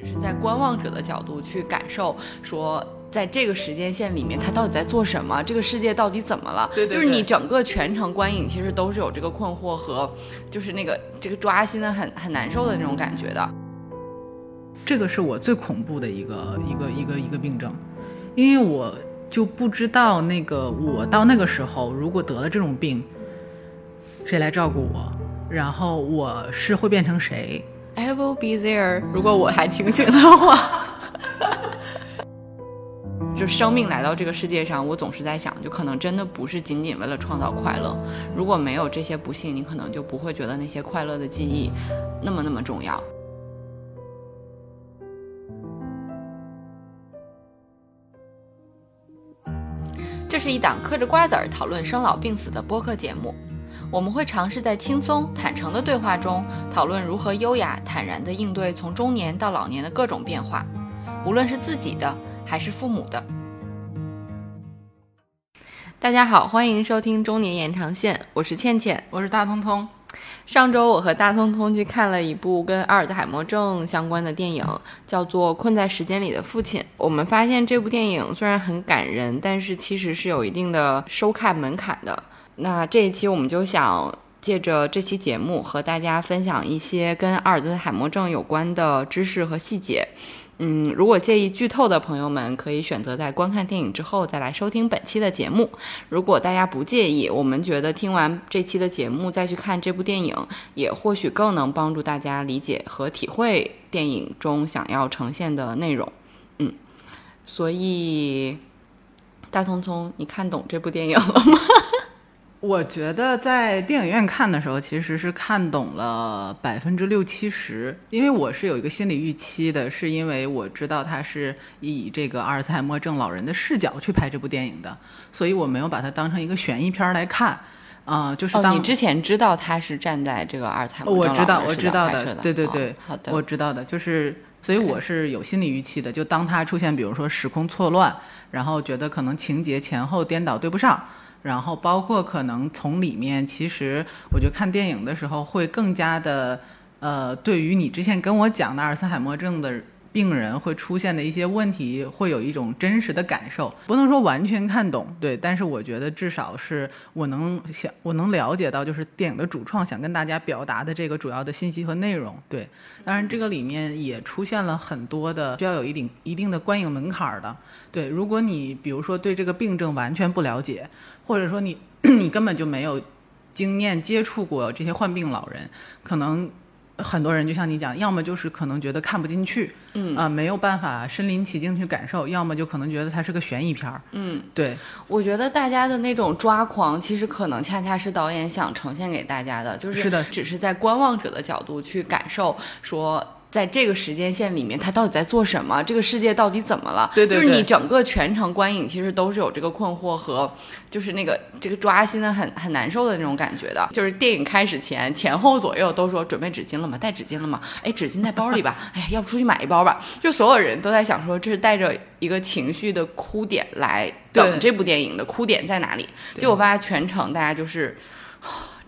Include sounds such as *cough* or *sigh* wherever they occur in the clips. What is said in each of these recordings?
只是在观望者的角度去感受，说在这个时间线里面，他到底在做什么？这个世界到底怎么了？对对就是你整个全程观影，其实都是有这个困惑和，就是那个这个抓心的很很难受的那种感觉的。这个是我最恐怖的一个一个一个一个病症，因为我就不知道那个我到那个时候如果得了这种病，谁来照顾我？然后我是会变成谁？I will be there。如果我还清醒的话，*laughs* 就生命来到这个世界上，我总是在想，就可能真的不是仅仅为了创造快乐。如果没有这些不幸，你可能就不会觉得那些快乐的记忆那么那么重要。这是一档嗑着瓜子儿讨论生老病死的播客节目。我们会尝试在轻松坦诚的对话中，讨论如何优雅坦然地应对从中年到老年的各种变化，无论是自己的还是父母的。大家好，欢迎收听中年延长线，我是倩倩。我是大通通，上周我和大通通去看了一部跟阿尔兹海默症相关的电影，叫做《困在时间里的父亲》。我们发现这部电影虽然很感人，但是其实是有一定的收看门槛的。那这一期我们就想借着这期节目和大家分享一些跟阿尔兹海默症有关的知识和细节。嗯，如果介意剧透的朋友们，可以选择在观看电影之后再来收听本期的节目。如果大家不介意，我们觉得听完这期的节目再去看这部电影，也或许更能帮助大家理解和体会电影中想要呈现的内容。嗯，所以大聪聪，你看懂这部电影了吗？我觉得在电影院看的时候，其实是看懂了百分之六七十，因为我是有一个心理预期的，是因为我知道他是以这个阿尔茨海默症老人的视角去拍这部电影的，所以我没有把它当成一个悬疑片儿来看。啊、就是哦，当、你之前知道他是站在这个阿尔茨海默症我知道老人视我知道角拍摄的，对对对哦好的，我知道的，就是，所以我是有心理预期的。就当他出现，比如说时空错乱，然后觉得可能情节前后颠倒对不上，然后包括可能从里面，其实我觉得看电影的时候会更加的，呃，对于你之前跟我讲的阿尔茨海默症的。病人会出现的一些问题，会有一种真实的感受，不能说完全看懂，对，但是我觉得至少是我能想，我能了解到，就是电影的主创想跟大家表达的这个主要的信息和内容，对。当然，这个里面也出现了很多的需要有一定一定的观影门槛儿的，对。如果你比如说对这个病症完全不了解，或者说你 *clears throat* 你根本就没有经验接触过这些患病老人，可能。很多人就像你讲，要么就是可能觉得看不进去，嗯啊、没有办法身临其境去感受；要么就可能觉得它是个悬疑片儿。嗯，对，我觉得大家的那种抓狂，其实可能恰恰是导演想呈现给大家的，就是是的只是在观望者的角度去感受说。在这个时间线里面，他到底在做什么？这个世界到底怎么了？对对对就是你整个全程观影，其实都是有这个困惑和，就是那个这个抓心的很很难受的那种感觉的。就是电影开始前前后左右都说准备纸巾了吗？带纸巾了吗？哎，纸巾在包里吧？*laughs* 哎，要不出去买一包吧？就所有人都在想说，这是带着一个情绪的哭点来等这部电影的哭点在哪里？结果发现全程大家就是。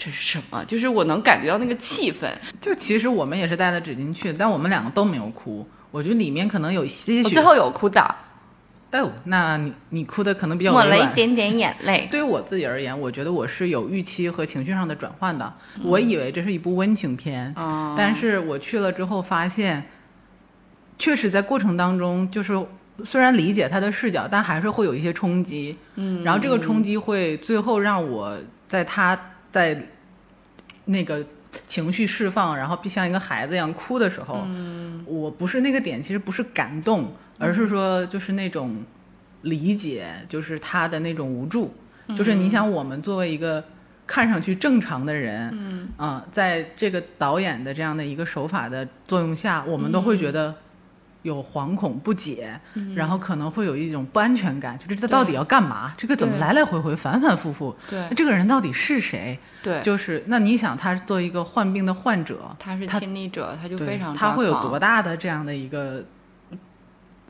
这是什么？就是我能感觉到那个气氛。就其实我们也是带了纸巾去，但我们两个都没有哭。我觉得里面可能有些许。我最后有哭的，哦，那你你哭的可能比较抹了一。点点眼泪。对于我自己而言，我觉得我是有预期和情绪上的转换的。嗯我以为这是一部温情片，哦但是我去了之后发现，确实在过程当中，就是虽然理解他的视角，但还是会有一些冲击。嗯，然后这个冲击会最后让我在他在那个情绪释放，然后像一个孩子一样哭的时候，嗯。我不是那个点，其实不是感动，而是说就是那种理解，就是他的那种无助，就是你想我们作为一个。看上去正常的人，嗯。啊、在这个导演的这样的一个手法的作用下，我们都会觉得有惶恐不解，然后可能会有一种不安全感，就是他到底要干嘛？这个怎么来来回回、反反复复？对那这个人到底是谁？对，就是那你想，他作为一个患病的患者，他是他亲历者，他就非常他会有多大的这样的一个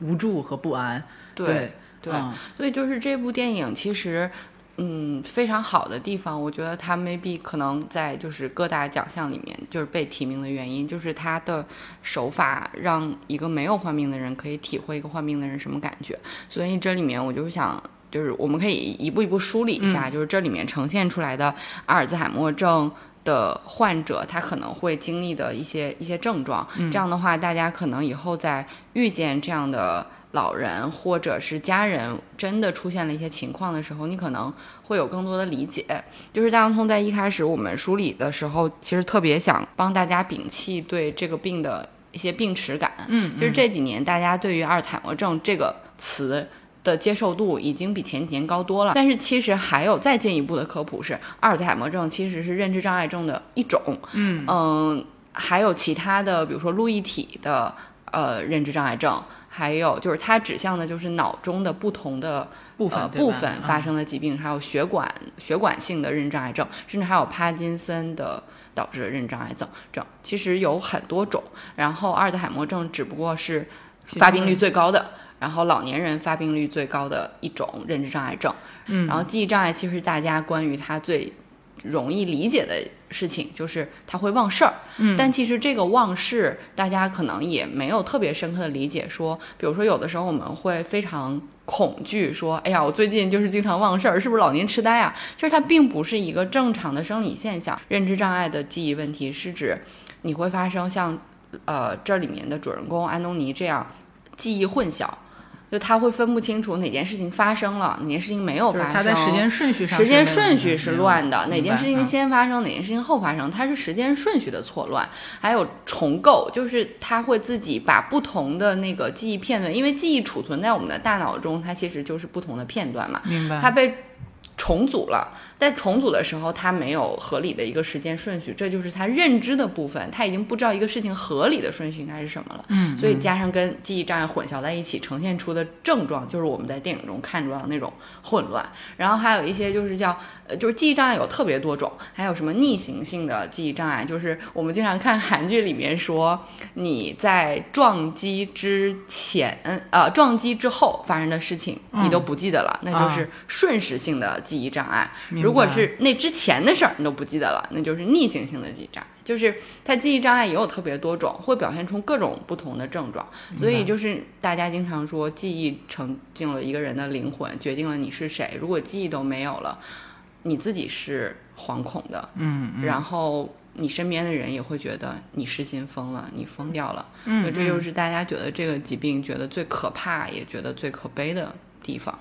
无助和不安？对对，嗯所以就是这部电影其实。嗯非常好的地方，我觉得它 maybe 可能在就是各大奖项里面就是被提名的原因，就是它的手法让一个没有患病的人可以体会一个患病的人什么感觉。所以这里面我就是想，就是我们可以一步一步梳理一下，就是这里面呈现出来的阿尔兹海默症。的患者，他可能会经历的一些一些症状，这样的话，大家可能以后在遇见这样的老人或者是家人真的出现了一些情况的时候，你可能会有更多的理解。就是大洋葱在一开始我们梳理的时候，其实特别想帮大家摒弃对这个病的一些病耻感。嗯，就是这几年大家对于阿尔茨海默症这个词。的接受度已经比前几年高多了，但是其实还有再进一步的科普是，阿尔茨海默症其实是认知障碍症的一种，嗯嗯，还有其他的，比如说路易体的呃认知障碍症，还有就是它指向的就是脑中的不同的部分部分发生的疾病，还有血管血管性的认知障碍症，甚至还有帕金森的导致的认知障碍症症，其实有很多种，然后阿尔兹海默症只不过是发病率最高的。然后老年人发病率最高的一种认知障碍症，嗯，然后记忆障碍其实是大家关于它最容易理解的事情就是他会忘事儿，嗯，但其实这个忘事大家可能也没有特别深刻的理解，说比如说有的时候我们会非常恐惧，说哎呀我最近就是经常忘事儿，是不是老年痴呆啊？其实它并不是一个正常的生理现象，认知障碍的记忆问题是指你会发生像呃这里面的主人公安东尼这样记忆混淆。就他会分不清楚哪件事情发生了，哪件事情没有发生。他在时间顺序上，时间顺序是乱的。哪件事情先发生，哪件事情后发生，它是时间顺序的错乱。还有重构，就是他会自己把不同的那个记忆片段，因为记忆储存在我们的大脑中，它其实就是不同的片段嘛。明白。它被重组了。在重组的时候，他没有合理的一个时间顺序，这就是他认知的部分，他已经不知道一个事情合理的顺序应该是什么了。嗯，所以加上跟记忆障碍混淆在一起，呈现出的症状就是我们在电影中看到的那种混乱。然后还有一些就是叫，呃，就是记忆障碍有特别多种，还有什么逆行性的记忆障碍，就是我们经常看韩剧里面说，你在撞击之前，呃，撞击之后发生的事情你都不记得了，那就是瞬时性的记忆障碍。如如果是那之前的事儿你都不记得了，那就是逆行性的记忆障碍。就是它记忆障碍也有特别多种，会表现出各种不同的症状。所以就是大家经常说，记忆成进了一个人的灵魂，决定了你是谁。如果记忆都没有了，你自己是惶恐的，嗯，然后你身边的人也会觉得你失心疯了，你疯掉了。嗯，这就是大家觉得这个疾病觉得最可怕，也觉得最可悲的地方。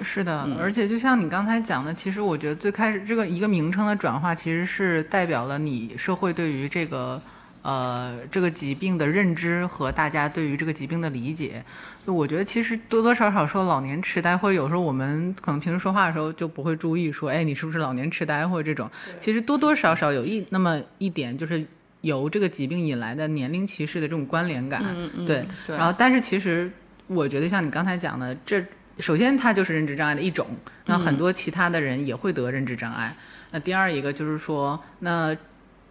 是的，而且就像你刚才讲的，其实我觉得最开始这个一个名称的转化，其实是代表了你社会对于这个呃这个疾病的认知和大家对于这个疾病的理解。就我觉得其实多多少少说老年痴呆，或者有时候我们可能平时说话的时候就不会注意说，哎，你是不是老年痴呆或者这种，其实多多少少有一那么一点就是由这个疾病引来的年龄歧视的这种关联感。嗯嗯，对。然后，但是其实我觉得像你刚才讲的这。首先，它就是认知障碍的一种。那很多其他的人也会得认知障碍。那第二一个就是说，那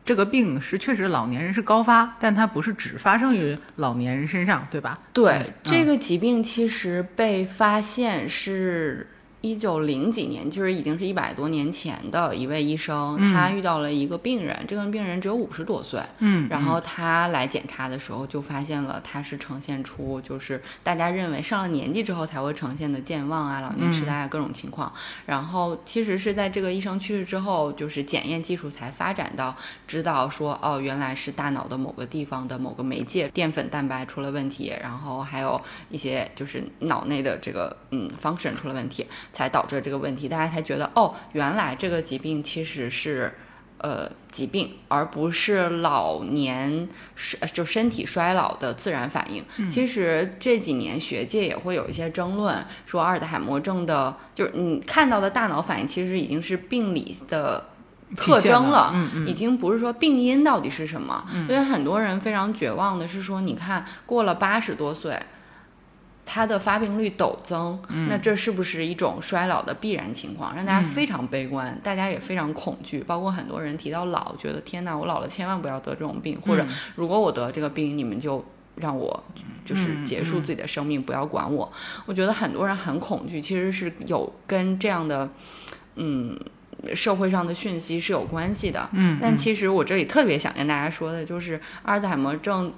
这个病是确实老年人是高发，但它不是只发生于老年人身上，对吧？对，这个疾病其实被发现是。一九零几年，就是已经是一百多年前的一位医生，他遇到了一个病人，这个病人只有五十多岁，嗯，然后他来检查的时候就发现了，他是呈现出就是大家认为上了年纪之后才会呈现的健忘啊、老年痴呆啊各种情况，然后其实是在这个医生去世之后，就是检验技术才发展到知道说，哦，原来是大脑的某个地方的某个媒介淀粉蛋白出了问题，然后还有一些就是脑内的这个嗯 function 出了问题。才导致这个问题，大家才觉得哦，原来这个疾病其实是，呃，疾病，而不是老年是就身体衰老的自然反应。其实这几年学界也会有一些争论，说阿尔兹海默症的，就是你看到的大脑反应，其实已经是病理的特征了，已经不是说病因到底是什么。因为很多人非常绝望的是说，你看过了八十多岁。它的发病率陡增，那这是不是一种衰老的必然情况？让大家非常悲观，大家也非常恐惧。包括很多人提到老，觉得天哪，我老了千万不要得这种病，或者如果我得这个病，你们就让我就是结束自己的生命，不要管我。我觉得很多人很恐惧，其实是有跟这样的嗯社会上的讯息是有关系的。嗯，但其实我这里特别想跟大家说的就是，阿尔兹海默症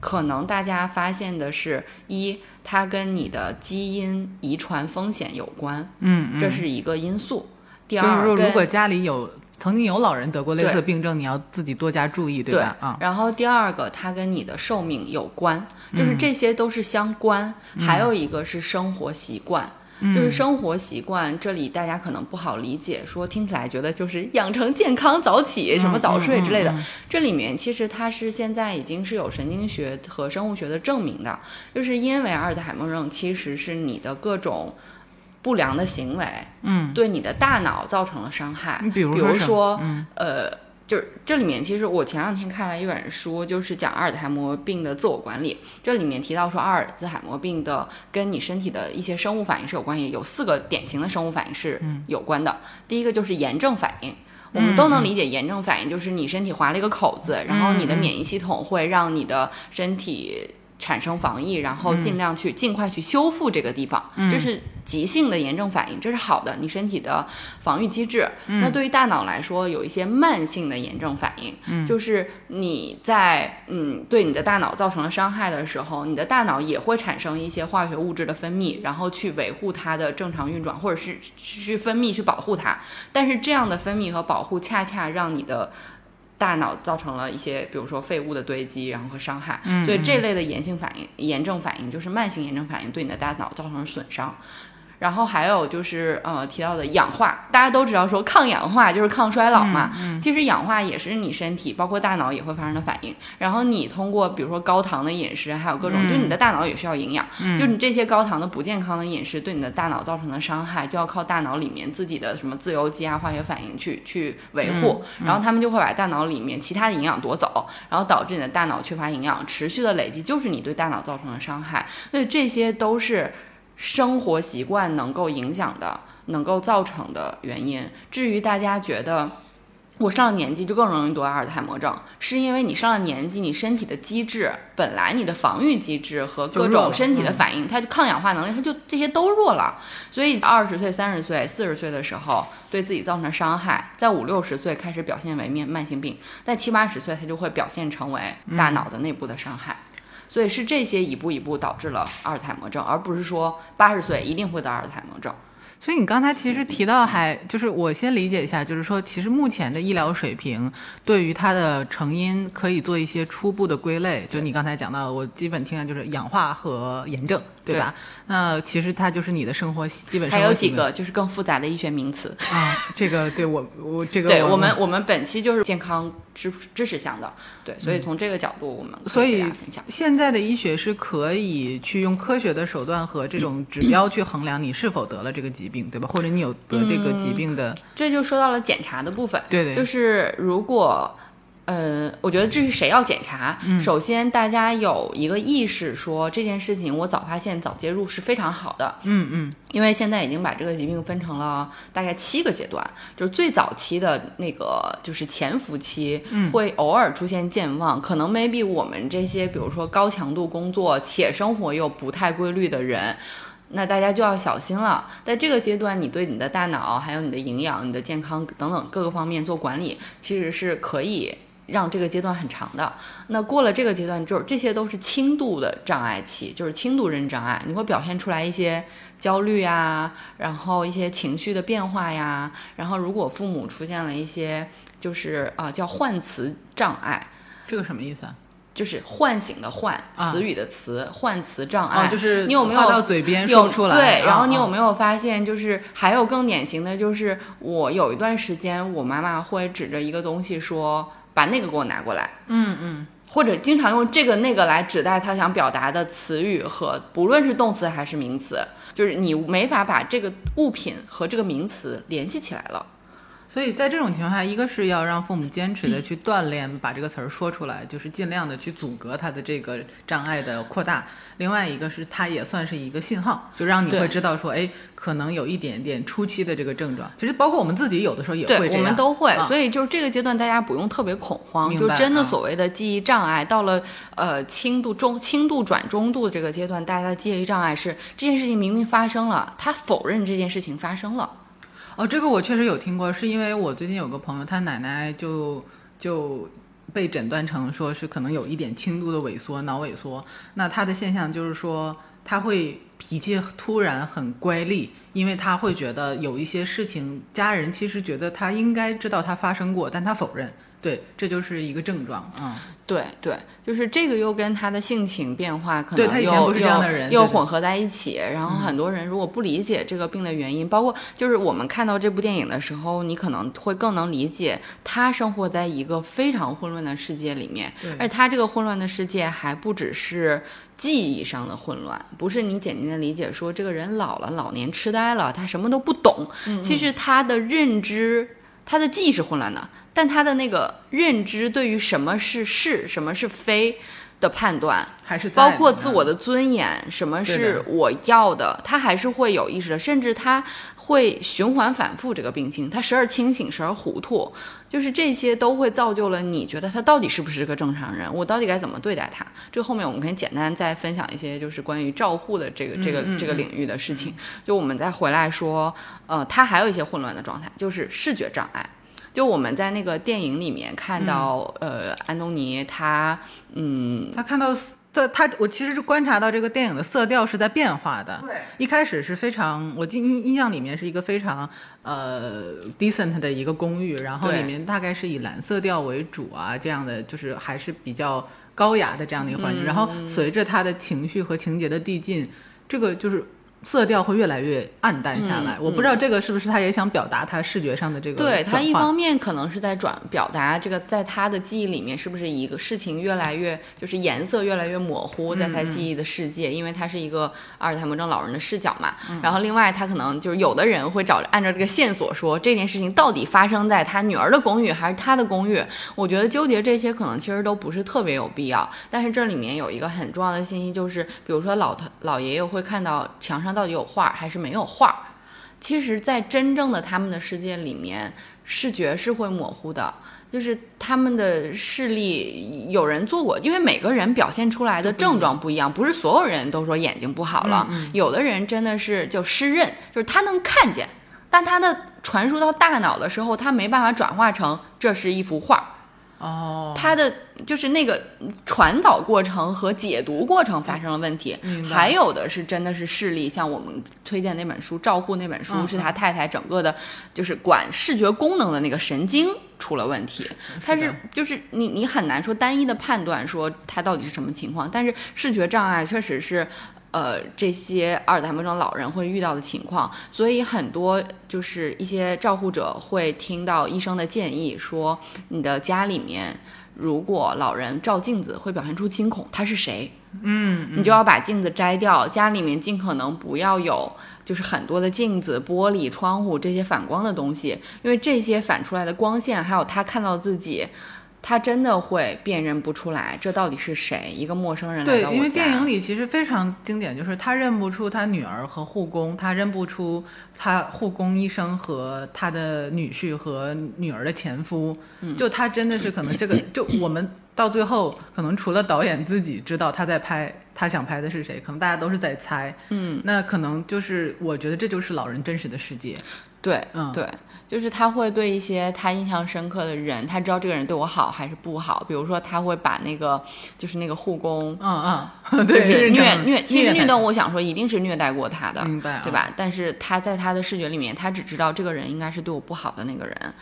可能大家发现的是一，它跟你的基因遗传风险有关，嗯嗯，这是一个因素。第就是二，说，如果家里有曾经有老人得过类似的病症，你要自己多加注意，对吧？啊，然后第二个，它跟你的寿命有关，嗯就是这些都是相关。还有一个是生活习惯。嗯就是生活习惯，这里大家可能不好理解，说听起来觉得就是养成健康早起、什么早睡之类的。嗯嗯嗯这里面其实它是现在已经是有神经学和生物学的证明的，就是因为阿尔兹海默症其实是你的各种不良的行为，嗯，对你的大脑造成了伤害。你比如比如说呃，就是这里面其实我前两天看了一本书，就是讲阿尔兹海默病的自我管理。这里面提到说，阿尔兹海默病的跟你身体的一些生物反应是有关系，有四个典型的生物反应是有关的。第一个就是炎症反应。我们都能理解炎症反应，就是你身体划了一个口子，然后你的免疫系统会让你的身体产生防疫，然后尽量去尽快去修复这个地方，这是急性的炎症反应，这是好的，你身体的防御机制。那对于大脑来说，有一些慢性的炎症反应，就是你在嗯对你的大脑造成了伤害的时候，你的大脑也会产生一些化学物质的分泌，然后去维护它的正常运转，或者是去分泌去保护它。但是这样的分泌和保护，恰恰让你的大脑造成了一些，比如说废物的堆积，然后和伤害。所以这类的炎性反应、炎症反应就是慢性炎症反应对你的大脑造成了损伤。然后还有就是呃提到的氧化，大家都知道说抗氧化就是抗衰老嘛，其实氧化也是你身体包括大脑也会发生的反应。然后你通过比如说高糖的饮食，还有各种，就你的大脑也需要营养，就你这些高糖的不健康的饮食对你的大脑造成的伤害，就要靠大脑里面自己的什么自由基啊化学反应去去维护，然后他们就会把大脑里面其他的营养夺走，然后导致你的大脑缺乏营养，持续的累积就是你对大脑造成的伤害。所以这些都是。生活习惯能够影响的、能够造成的原因。至于大家觉得我上了年纪就更容易得阿尔茨海默症，是因为你上了年纪，你身体的机制本来你的防御机制和各种身体的反应，它就抗氧化能力，它就这些都弱了。所以二十岁、三十岁、四十岁的时候对自己造成伤害，在五六十岁开始表现为面慢性病，在七八十岁它就会表现成为大脑的内部的伤害。所以是这些一步一步导致了阿尔茨海默症，而不是说八十岁一定会得阿尔茨海默症。所以你刚才其实提到还就是我先理解一下，就是说其实目前的医疗水平对于它的成因可以做一些初步的归类。就你刚才讲到，我基本听的就是氧化和炎症，对吧？那其实它就是你的生活基本上还有几个就是更复杂的医学名词。啊，这个对我我这个对我们，我们本期就是健康知知识向的，对，所以从这个角度我们可所以给大家分享。现在的医学是可以去用科学的手段和这种指标去衡量你是否得了这个疾病，对吧？或者你有得这个疾病的，这就说到了检查的部分，对对就是如果。呃，我觉得至于谁要检查，嗯。首先大家有一个意识说这件事情我早发现早介入是非常好的，嗯嗯。因为现在已经把这个疾病分成了大概七个阶段，就是最早期的那个就是潜伏期，会偶尔出现健忘，可能 maybe 我们这些比如说高强度工作且生活又不太规律的人。那大家就要小心了，在这个阶段，你对你的大脑、还有你的营养、你的健康等等各个方面做管理，其实是可以让这个阶段很长的。那过了这个阶段之后，这些都是轻度的障碍期，就是轻度认知障碍，你会表现出来一些焦虑呀，然后一些情绪的变化呀，然后如果父母出现了一些就是啊、叫换词障碍，这个什么意思啊？就是唤醒的唤，啊词语的词，换词障碍，哦，就是你有没有到嘴边有说出来？对，然后你啊有没有发现，就是还有更典型的就是，我有一段时间，我妈妈会指着一个东西说，把那个给我拿过来，嗯嗯或者经常用这个那个来指代他想表达的词语和不论是动词还是名词，就是你没法把这个物品和这个名词联系起来了。所以在这种情况下，一个是要让父母坚持的 *clears throat* 去锻炼，把这个词儿说出来，就是尽量的去阻隔他的这个障碍的扩大；另外一个是它也算是一个信号，就让你会知道说，哎，可能有一点点初期的这个症状。其实包括我们自己有的时候也会这，样，我们都会，啊。所以就是这个阶段大家不用特别恐慌，就真的啊。所谓的记忆障碍到了呃轻度中轻度转中度这个阶段，大家的记忆障碍是这件事情明明发生了，他否认这件事情发生了。哦，这个我确实有听过，是因为我最近有个朋友，他奶奶就就被诊断成说是可能有一点轻度的萎缩，脑萎缩。那他的现象就是说他会脾气突然很乖戾，因为他会觉得有一些事情，家人其实觉得他应该知道他发生过，但他否认。对，这就是一个症状，嗯。对对，就是这个又跟他的性情变化可能又又又混合在一起。然后很多人如果不理解这个病的原因，包括就是我们看到这部电影的时候，你可能会更能理解他生活在一个非常混乱的世界里面，对而他这个混乱的世界还不只是。记忆上的混乱，不是你简单的理解说这个人老了，老年痴呆了，他什么都不懂。嗯其实他的认知，他的记忆是混乱的，但他的那个认知对于什么是是，什么是非的判断，还是包括自我的尊严，什么是我要的，他还是会有意识的，甚至他会循环反复这个病情，他时而清醒，时而糊涂，就是这些都会造就了你觉得他到底是不是个正常人，我到底该怎么对待他？这个后面我们可以简单再分享一些，就是关于照护的这个这个这个领域的事情。就我们再回来说，呃，他还有一些混乱的状态，就是视觉障碍。就我们在那个电影里面看到，呃，安东尼他，嗯，他看到色他我其实是观察到这个电影的色调是在变化的。对，一开始是非常，我记印印象里面是一个非常呃 decent 的一个公寓，然后里面大概是以蓝色调为主啊，这样的就是还是比较高雅的这样的一个环境。然后嗯随着他的情绪和情节的递进，这个就是色调会越来越暗淡下来。嗯我不知道这个是不是他也想表达他视觉上的这个对他一方面可能是在转表达这个，在他的记忆里面是不是一个事情越来越就是颜色越来越模糊，在他记忆的世界，因为他是一个阿尔茨海默症老人的视角嘛。然后另外他可能就是有的人会找按照这个线索说这件事情到底发生在他女儿的公寓还是他的公寓。我觉得纠结这些可能其实都不是特别有必要。但是这里面有一个很重要的信息，就是比如说老头老爷爷会看到墙上到底有画还是没有画。其实，在真正的他们的世界里面，视觉是会模糊的，就是他们的视力，有人做过，因为每个人表现出来的症状不一样，不是所有人都说眼睛不好了，有的人真的是就失认，就是他能看见，但他的传输到大脑的时候，他没办法转化成这是一幅画。哦，他的就是那个传导过程和解读过程发生了问题还有的是真的是视力，像我们推荐那本书《照护》那本书，嗯是他太太整个的，就是管视觉功能的那个神经出了问题。他是就是你你很难说单一的判断说他到底是什么情况，但是视觉障碍确实是。呃，这些阿尔茨海默症老人会遇到的情况，所以很多就是一些照护者会听到医生的建议，说你的家里面如果老人照镜子会表现出惊恐，他是谁？嗯，你就要把镜子摘掉，家里面尽可能不要有就是很多的镜子、玻璃、窗户这些反光的东西，因为这些反出来的光线，还有他看到自己。他真的会辨认不出来，这到底是谁？一个陌生人来对到，我因为电影里其实非常经典，就是他认不出他女儿和护工，他认不出他护工医生和他的女婿和女儿的前夫，嗯。就他真的是可能这个，就我们到最后可能除了导演自己知道他在拍，他想拍的是谁，可能大家都是在猜，嗯，那可能就是我觉得这就是老人真实的世界，对，嗯对，就是他会对一些他印象深刻的人，他知道这个人对我好还是不好。比如说，他会把那个就是那个护工，嗯 *laughs* 嗯，就，是虐虐虐，其实虐待待，我想说一定是虐待过他的，明白啊对吧？但是他在他的视觉里面，他只知道这个人应该是对我不好的那个人。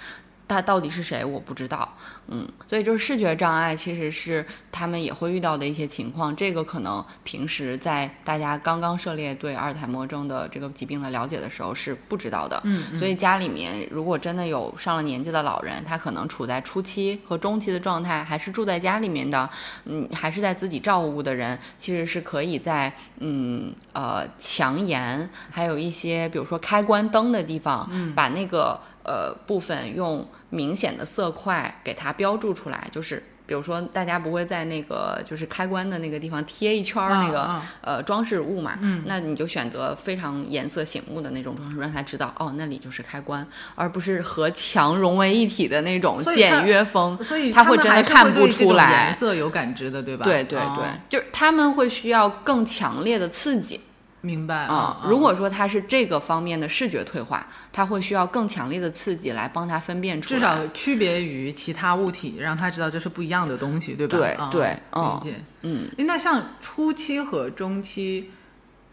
他到底是谁，我不知道。嗯，所以就是视觉障碍，其实是他们也会遇到的一些情况。这个可能平时在大家刚刚涉猎对阿尔茨海默症的这个疾病的了解的时候是不知道的。嗯，嗯所以家里面如果真的有上了年纪的老人，他可能处在初期和中期的状态，还是住在家里面的，嗯，还是在自己照顾的人，其实是可以在嗯呃墙沿，还有一些比如说开关灯的地方，嗯把那个呃部分用明显的色块给它标注出来，就是。比如说，大家不会在那个就是开关的那个地方贴一圈儿那个、啊啊呃装饰物嘛，嗯那你就选择非常颜色醒目的那种装饰，让他知道哦，那里就是开关，而不是和墙融为一体的那种简约风。所以他会真的看不出来颜色有感知的，对吧？对对对，哦就是他们会需要更强烈的刺激，明白啊、如果说他是这个方面的视觉退化，他会需要更强烈的刺激来帮他分辨出来。至少区别于其他物体，让他知道这是不一样的东西，对吧？对啊对嗯理解。嗯，那像初期和中期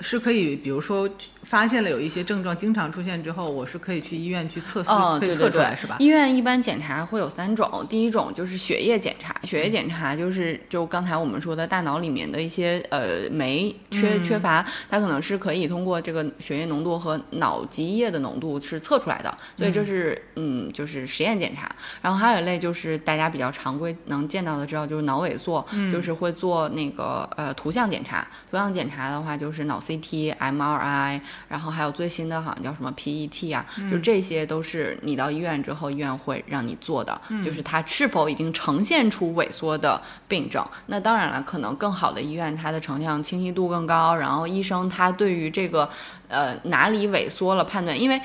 是可以，比如说发现了有一些症状经常出现之后，我是可以去医院去测试，哦，可以对对对测出来是吧？医院一般检查会有三种，第一种就是血液检查，血液检查就是就刚才我们说的大脑里面的一些呃酶缺缺乏，它可能是可以通过这个血液浓度和脑脊液的浓度是测出来的，所以这是嗯就是实验检查。然后还有一类就是大家比较常规能见到的，知道就是脑萎缩，就是会做那个呃图像检查。图像检查的话就是脑 CT、MRI，然后还有最新的好像叫什么 PET 啊，就这些都是你到医院之后，医院会让你做的，就是它是否已经呈现出萎缩的病症。那当然了，可能更好的医院它的成像清晰度更高，然后医生他对于这个呃哪里萎缩了判断，因为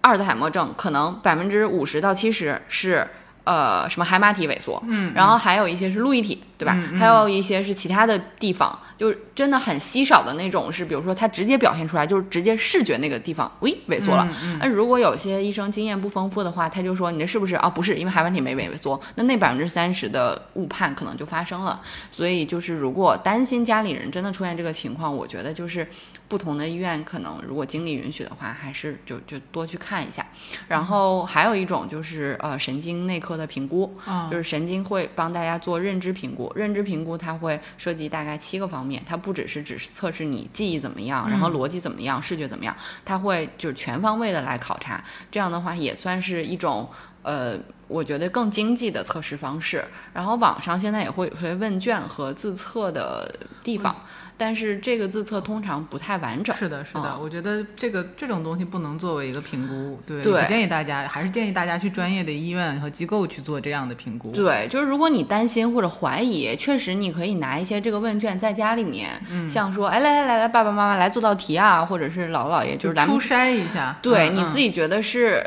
阿尔兹海默症可能百分之五十到七十是。呃，什么海马体萎缩，嗯，然后还有一些是路易体，对吧？还有一些是其他的地方，就是真的很稀少的那种，是比如说它直接表现出来，就是直接视觉那个地方，喂，萎缩了。那、如果有些医生经验不丰富的话，他就说你这是不是啊？不是，因为海马体没萎缩，那那百分之三十的误判可能就发生了。所以就是如果担心家里人真的出现这个情况，我觉得就是不同的医院可能如果精力允许的话，还是就就多去看一下。然后还有一种就是呃神经内科的评估，嗯就是神经会帮大家做认知评估。认知评估它会涉及大概七个方面，它不只是只是测试你记忆怎么样，然后逻辑怎么样，视觉怎么样，它会就是全方位的来考察。这样的话也算是一种呃。我觉得更经济的测试方式，然后网上现在也会有些问卷和自测的地方，但是这个自测通常不太完整。是的，是的，嗯我觉得这个这种东西不能作为一个评估，对，对不建议大家，还是建议大家去专业的医院和机构去做这样的评估。对，就是如果你担心或者怀疑，确实你可以拿一些这个问卷在家里面，嗯像说，哎，来来来来，爸爸妈妈来做道题啊，或者是姥姥姥爷，就是咱们初筛一下，对、嗯你自己觉得是。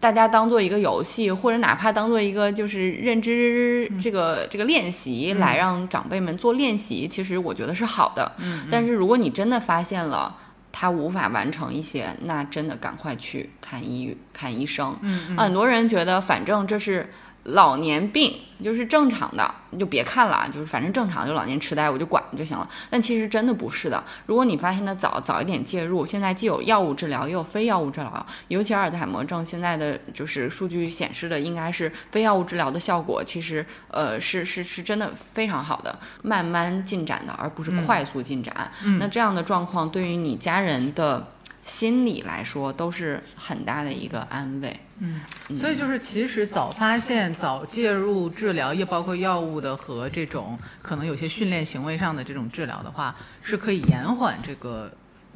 大家当做一个游戏，或者哪怕当做一个就是认知这个、这个练习，来让长辈们做练习，其实我觉得是好的。嗯但是如果你真的发现了他无法完成一些，那真的赶快去看医看医生。嗯很多人觉得反正这是老年病，就是正常的，你就别看了，就是反正正常，就老年痴呆，我就管就行了。但其实真的不是的。如果你发现的早，早一点介入，现在既有药物治疗，也有非药物治疗，尤其阿尔兹海默症现在的就是数据显示的，应该是非药物治疗的效果，其实呃是是是真的非常好的，慢慢进展的，而不是快速进展。那这样的状况对于你家人的心理来说，都是很大的一个安慰。嗯所以就是，其实早发现、早介入治疗，也包括药物的和这种可能有些训练行为上的这种治疗的话，是可以延缓这个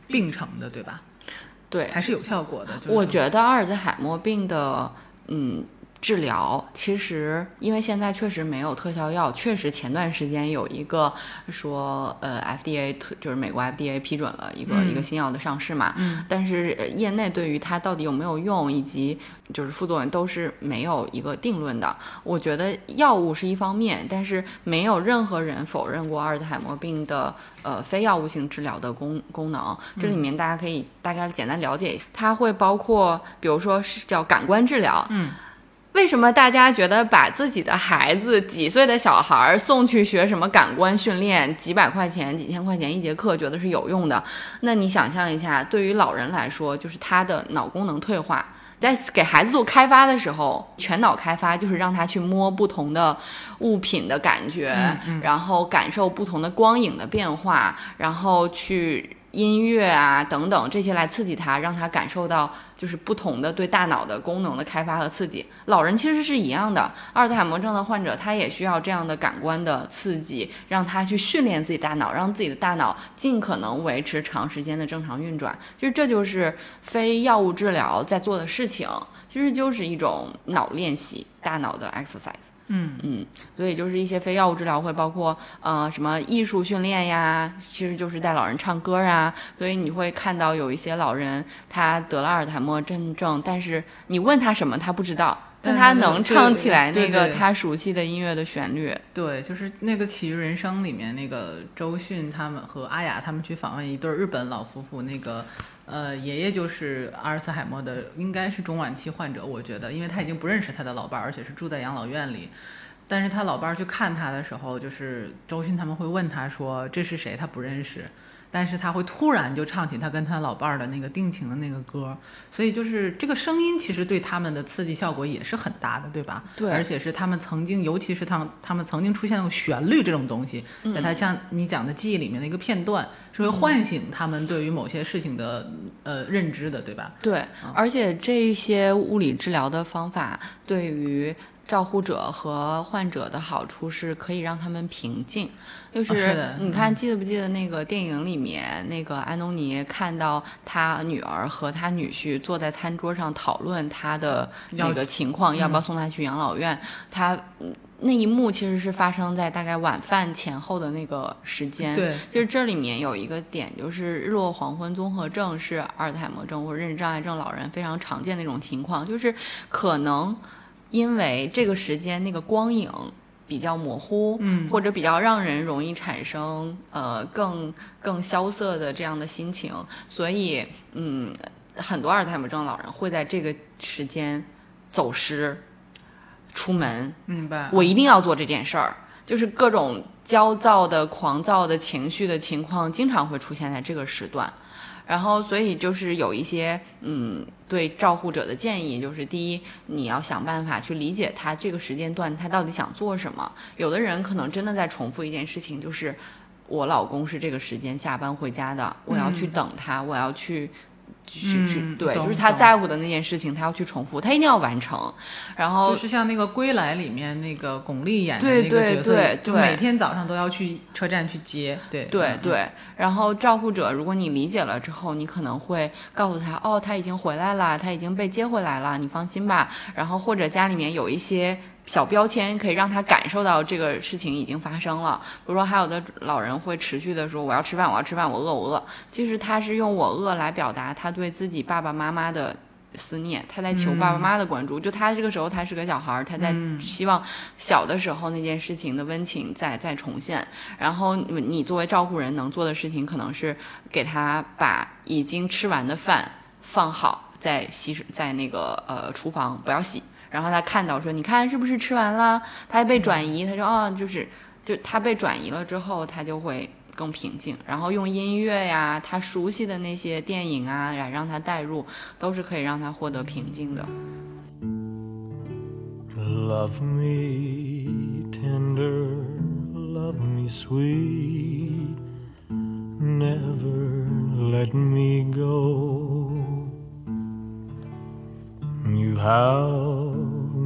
病程的，对吧？对，还是有效果的。就是我觉得阿尔兹海默病的嗯治疗，其实因为现在确实没有特效药，确实前段时间有一个说呃 FDA 就是美国 FDA 批准了一个、嗯一个新药的上市嘛，嗯但是呃业内对于它到底有没有用以及就是副作用都是没有一个定论的。我觉得药物是一方面，但是没有任何人否认过阿尔兹海默病的呃非药物性治疗的功功能。这里面大家可以大概简单了解一下，它会包括比如说是叫感官治疗，嗯。为什么大家觉得把自己的孩子几岁的小孩儿送去学什么感官训练，几百块钱、几千块钱一节课，觉得是有用的？那你想象一下，对于老人来说，就是他的脑功能退化。在给孩子做开发的时候，全脑开发就是让他去摸不同的物品的感觉，然后感受不同的光影的变化，然后去音乐啊等等这些来刺激他，让他感受到就是不同的对大脑的功能的开发和刺激。老人其实是一样的，阿尔兹海默症的患者他也需要这样的感官的刺激，让他去训练自己大脑，让自己的大脑尽可能维持长时间的正常运转。其实这就是非药物治疗在做的事情，其实就是一种脑练习，大脑的 exercise。嗯嗯，所以就是一些非药物治疗会包括呃什么艺术训练呀，其实就是带老人唱歌啊。所以你会看到有一些老人他得了阿尔茨海默症症，但是你问他什么他不知道，但他能唱起来那个他熟悉的音乐的旋律。对，就是那个《起于人生》里面那个周迅他们和阿雅他们去访问一对日本老夫妇，那个呃爷爷就是阿尔茨海默的，应该是中晚期患者，我觉得，因为他已经不认识他的老伴儿，而且是住在养老院里。但是他老伴儿去看他的时候，就是周迅他们会问他说这是谁，他不认识。但是他会突然就唱起他跟他老伴儿的那个定情的那个歌，所以就是这个声音其实对他们的刺激效果也是很大的，对吧？对而且是他们曾经，尤其是他们他们曾经出现过旋律这种东西，在他像你讲的记忆里面的一个片段，是会唤醒他们对于某些事情的呃认知的，对吧？对，而且这些物理治疗的方法对于照护者和患者的好处是可以让他们平静。就是你看，记得不记得那个电影里面，那个安东尼看到他女儿和他女婿坐在餐桌上讨论他的那个情况，要不要送他去养老院？他嗯那一幕其实是发生在大概晚饭前后的那个时间。对，就是这里面有一个点，就是日落黄昏综合症是阿尔茨海默症或者认知障碍症老人非常常见的一种情况，就是可能因为这个时间那个光影比较模糊，嗯或者比较让人容易产生呃更更萧瑟的这样的心情，所以嗯，很多阿尔茨海默症老人会在这个时间走失出门，明白。我一定要做这件事儿，就是各种焦躁的、狂躁的情绪的情况，经常会出现在这个时段。然后，所以就是有一些嗯，对照护者的建议，就是第一，你要想办法去理解他这个时间段他到底想做什么。有的人可能真的在重复一件事情，就是我老公是这个时间下班回家的，我要去等他，我要去。去去嗯对，就是他在乎的那件事情，他要去重复，他一定要完成。然后就是像那个《归来》里面那个巩俐演的对那个角色，就对对对每天早上都要去车站去接，对嗯对对，然后照顾者，如果你理解了之后，你可能会告诉他，哦，他已经回来了，他已经被接回来了，你放心吧。然后或者家里面有一些小标签，可以让他感受到这个事情已经发生了。比如说，还有的老人会持续的说，我要吃饭，我要吃饭，我饿，我饿。其实他是用我饿来表达他对自己爸爸妈妈的。思念，他在求爸爸妈妈的关注。就他这个时候，他是个小孩儿，他在希望小的时候那件事情的温情再再重现。然后你你作为照顾人能做的事情，可能是给他把已经吃完的饭放好在洗水在那个呃厨房，不要洗。然后他看到说，你看是不是吃完了？他还被转移，他说哦，就是就他被转移了之后，他就会更平静。然后用音乐呀，他熟悉的那些电影啊，来让他带入，都是可以让他获得平静的。Love me tender, love me sweet, never let me go. You have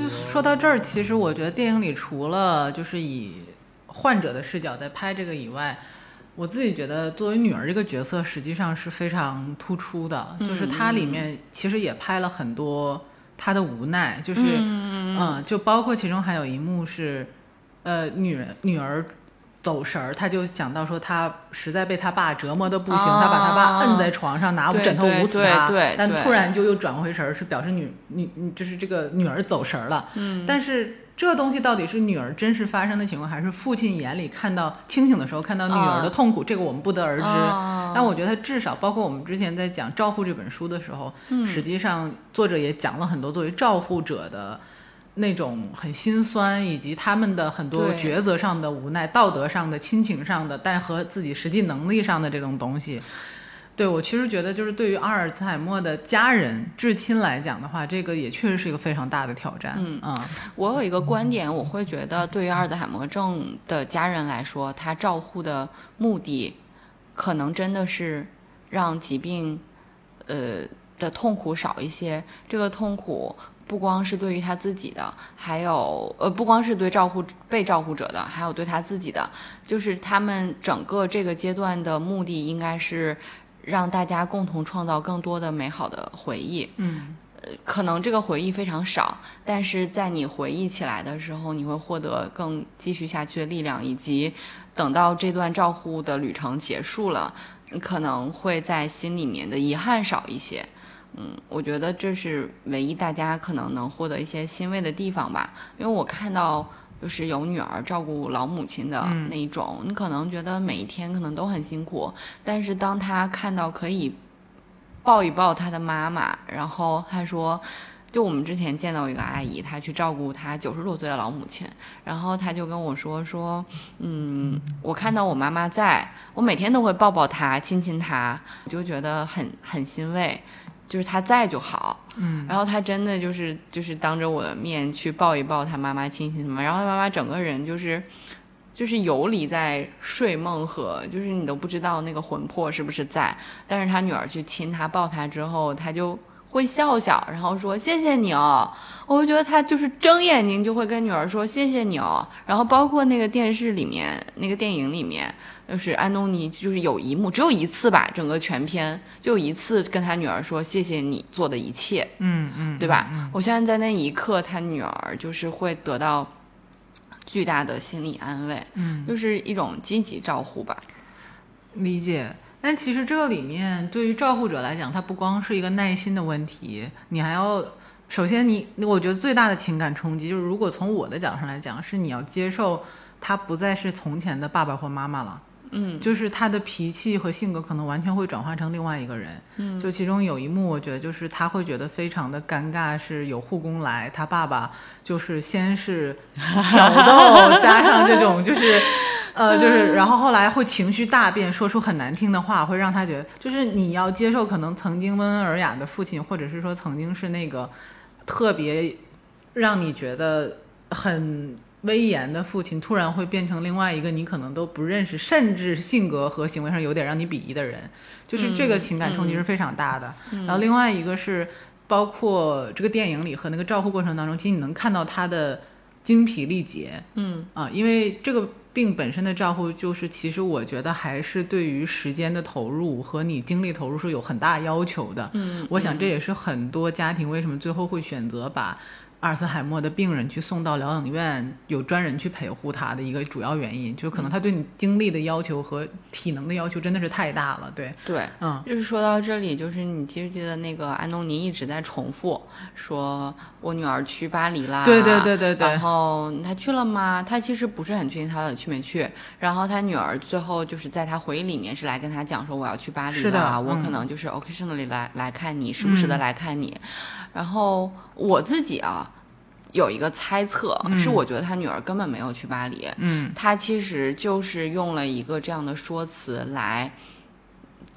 就说到这儿，其实我觉得电影里除了就是以患者的视角在拍这个以外，我自己觉得，作为女儿这个角色，实际上是非常突出的。就是它里面其实也拍了很多她的无奈，就是嗯就包括其中还有一幕是，呃，女人女儿走神儿，他就想到说他实在被他爸折磨的不行，他把他爸摁在床上，拿对枕头捂死对他对对，对但突然就又转回神儿，是表示女女女就是这个女儿走神儿了。嗯，但是。这东西到底是女儿真实发生的情况，还是父亲眼里看到清醒的时候看到女儿的痛苦？这个我们不得而知。哦但我觉得他至少，包括我们之前在讲《照护》这本书的时候，嗯实际上作者也讲了很多作为照护者的那种很心酸，以及他们的很多抉择上的无奈、道德上的、亲情上的，但和自己实际能力上的这种东西。对我其实觉得，就是对于阿尔茨海默的家人、至亲来讲的话，这个也确实是一个非常大的挑战。嗯啊，我有一个观点，我会觉得，对于阿尔兹海默症的家人来说，他照护的目的，可能真的是让疾病，呃的痛苦少一些。这个痛苦不光是对于他自己的，还有呃，不光是对照护被照护者的，还有对他自己的，就是他们整个这个阶段的目的，应该是让大家共同创造更多的美好的回忆。嗯可能这个回忆非常少，但是在你回忆起来的时候，你会获得更继续下去的力量，以及等到这段照护的旅程结束了，你可能会在心里面的遗憾少一些。嗯，我觉得这是唯一大家可能能获得一些欣慰的地方吧，因为我看到。就是有女儿照顾老母亲的那一种，你可能觉得每一天可能都很辛苦，但是当他看到可以抱一抱他的妈妈，然后他说，就我们之前见到一个阿姨，她去照顾她九十多岁的老母亲，然后她就跟我说说，嗯，我看到我妈妈在，我每天都会抱抱她，亲亲她，我就觉得很很欣慰。就是他在就好，嗯，然后他真的就是就是当着我的面去抱一抱他妈妈，亲亲什么，然后他妈妈整个人就是就是游离在睡梦和就是你都不知道那个魂魄是不是在，但是他女儿去亲他抱他之后，他就会笑笑，然后说谢谢你哦。我就觉得他就是睁眼睛就会跟女儿说谢谢你哦。然后包括那个电视里面那个电影里面，就是安东尼就是有一幕只有一次吧，整个全片就有一次跟他女儿说谢谢你做的一切，嗯嗯，对吧？我相信在那一刻，他女儿就是会得到巨大的心理安慰，嗯，就是一种积极照护吧。理解。但其实这个里面对于照护者来讲，它不光是一个耐心的问题，你还要首先你，我觉得最大的情感冲击就是，如果从我的角度上来讲，是你要接受他不再是从前的爸爸或妈妈了。嗯就是他的脾气和性格可能完全会转化成另外一个人。嗯，就其中有一幕，我觉得就是他会觉得非常的尴尬，是有护工来，他爸爸就是先是挑逗，加上这种就是。呃，就是，*laughs* 然后后来会情绪大变，说出很难听的话，会让他觉得，就是你要接受，可能曾经温文尔雅的父亲，或者是说曾经是那个特别让你觉得很威严的父亲，突然会变成另外一个你可能都不认识，甚至性格和行为上有点让你鄙夷的人，就是这个情感冲击是非常大的。然后另外一个是，包括这个电影里和那个照护过程当中，其实你能看到他的精疲力竭嗯啊，因为这个。病本身的照护，就是其实我觉得还是对于时间的投入和你精力投入是有很大要求的。嗯，我想这也是很多家庭为什么最后会选择把阿尔茨海默的病人去送到疗养院，有专人去陪护他的一个主要原因，就是可能他对你精力的要求和体能的要求真的是太大了。对，对，嗯，就是说到这里，就是你记不记得那个安东尼一直在重复说，我女儿去巴黎啦，对对对对对然后他去了吗？他其实不是很确定他到底去没去。然后他女儿最后就是在他回忆里面是来跟他讲说，我要去巴黎是的啦我嗯可能就是 occasionally 来来看你，时不时的来看你。然后我自己啊。有一个猜测，嗯。是我觉得他女儿根本没有去巴黎，嗯。他其实就是用了一个这样的说辞来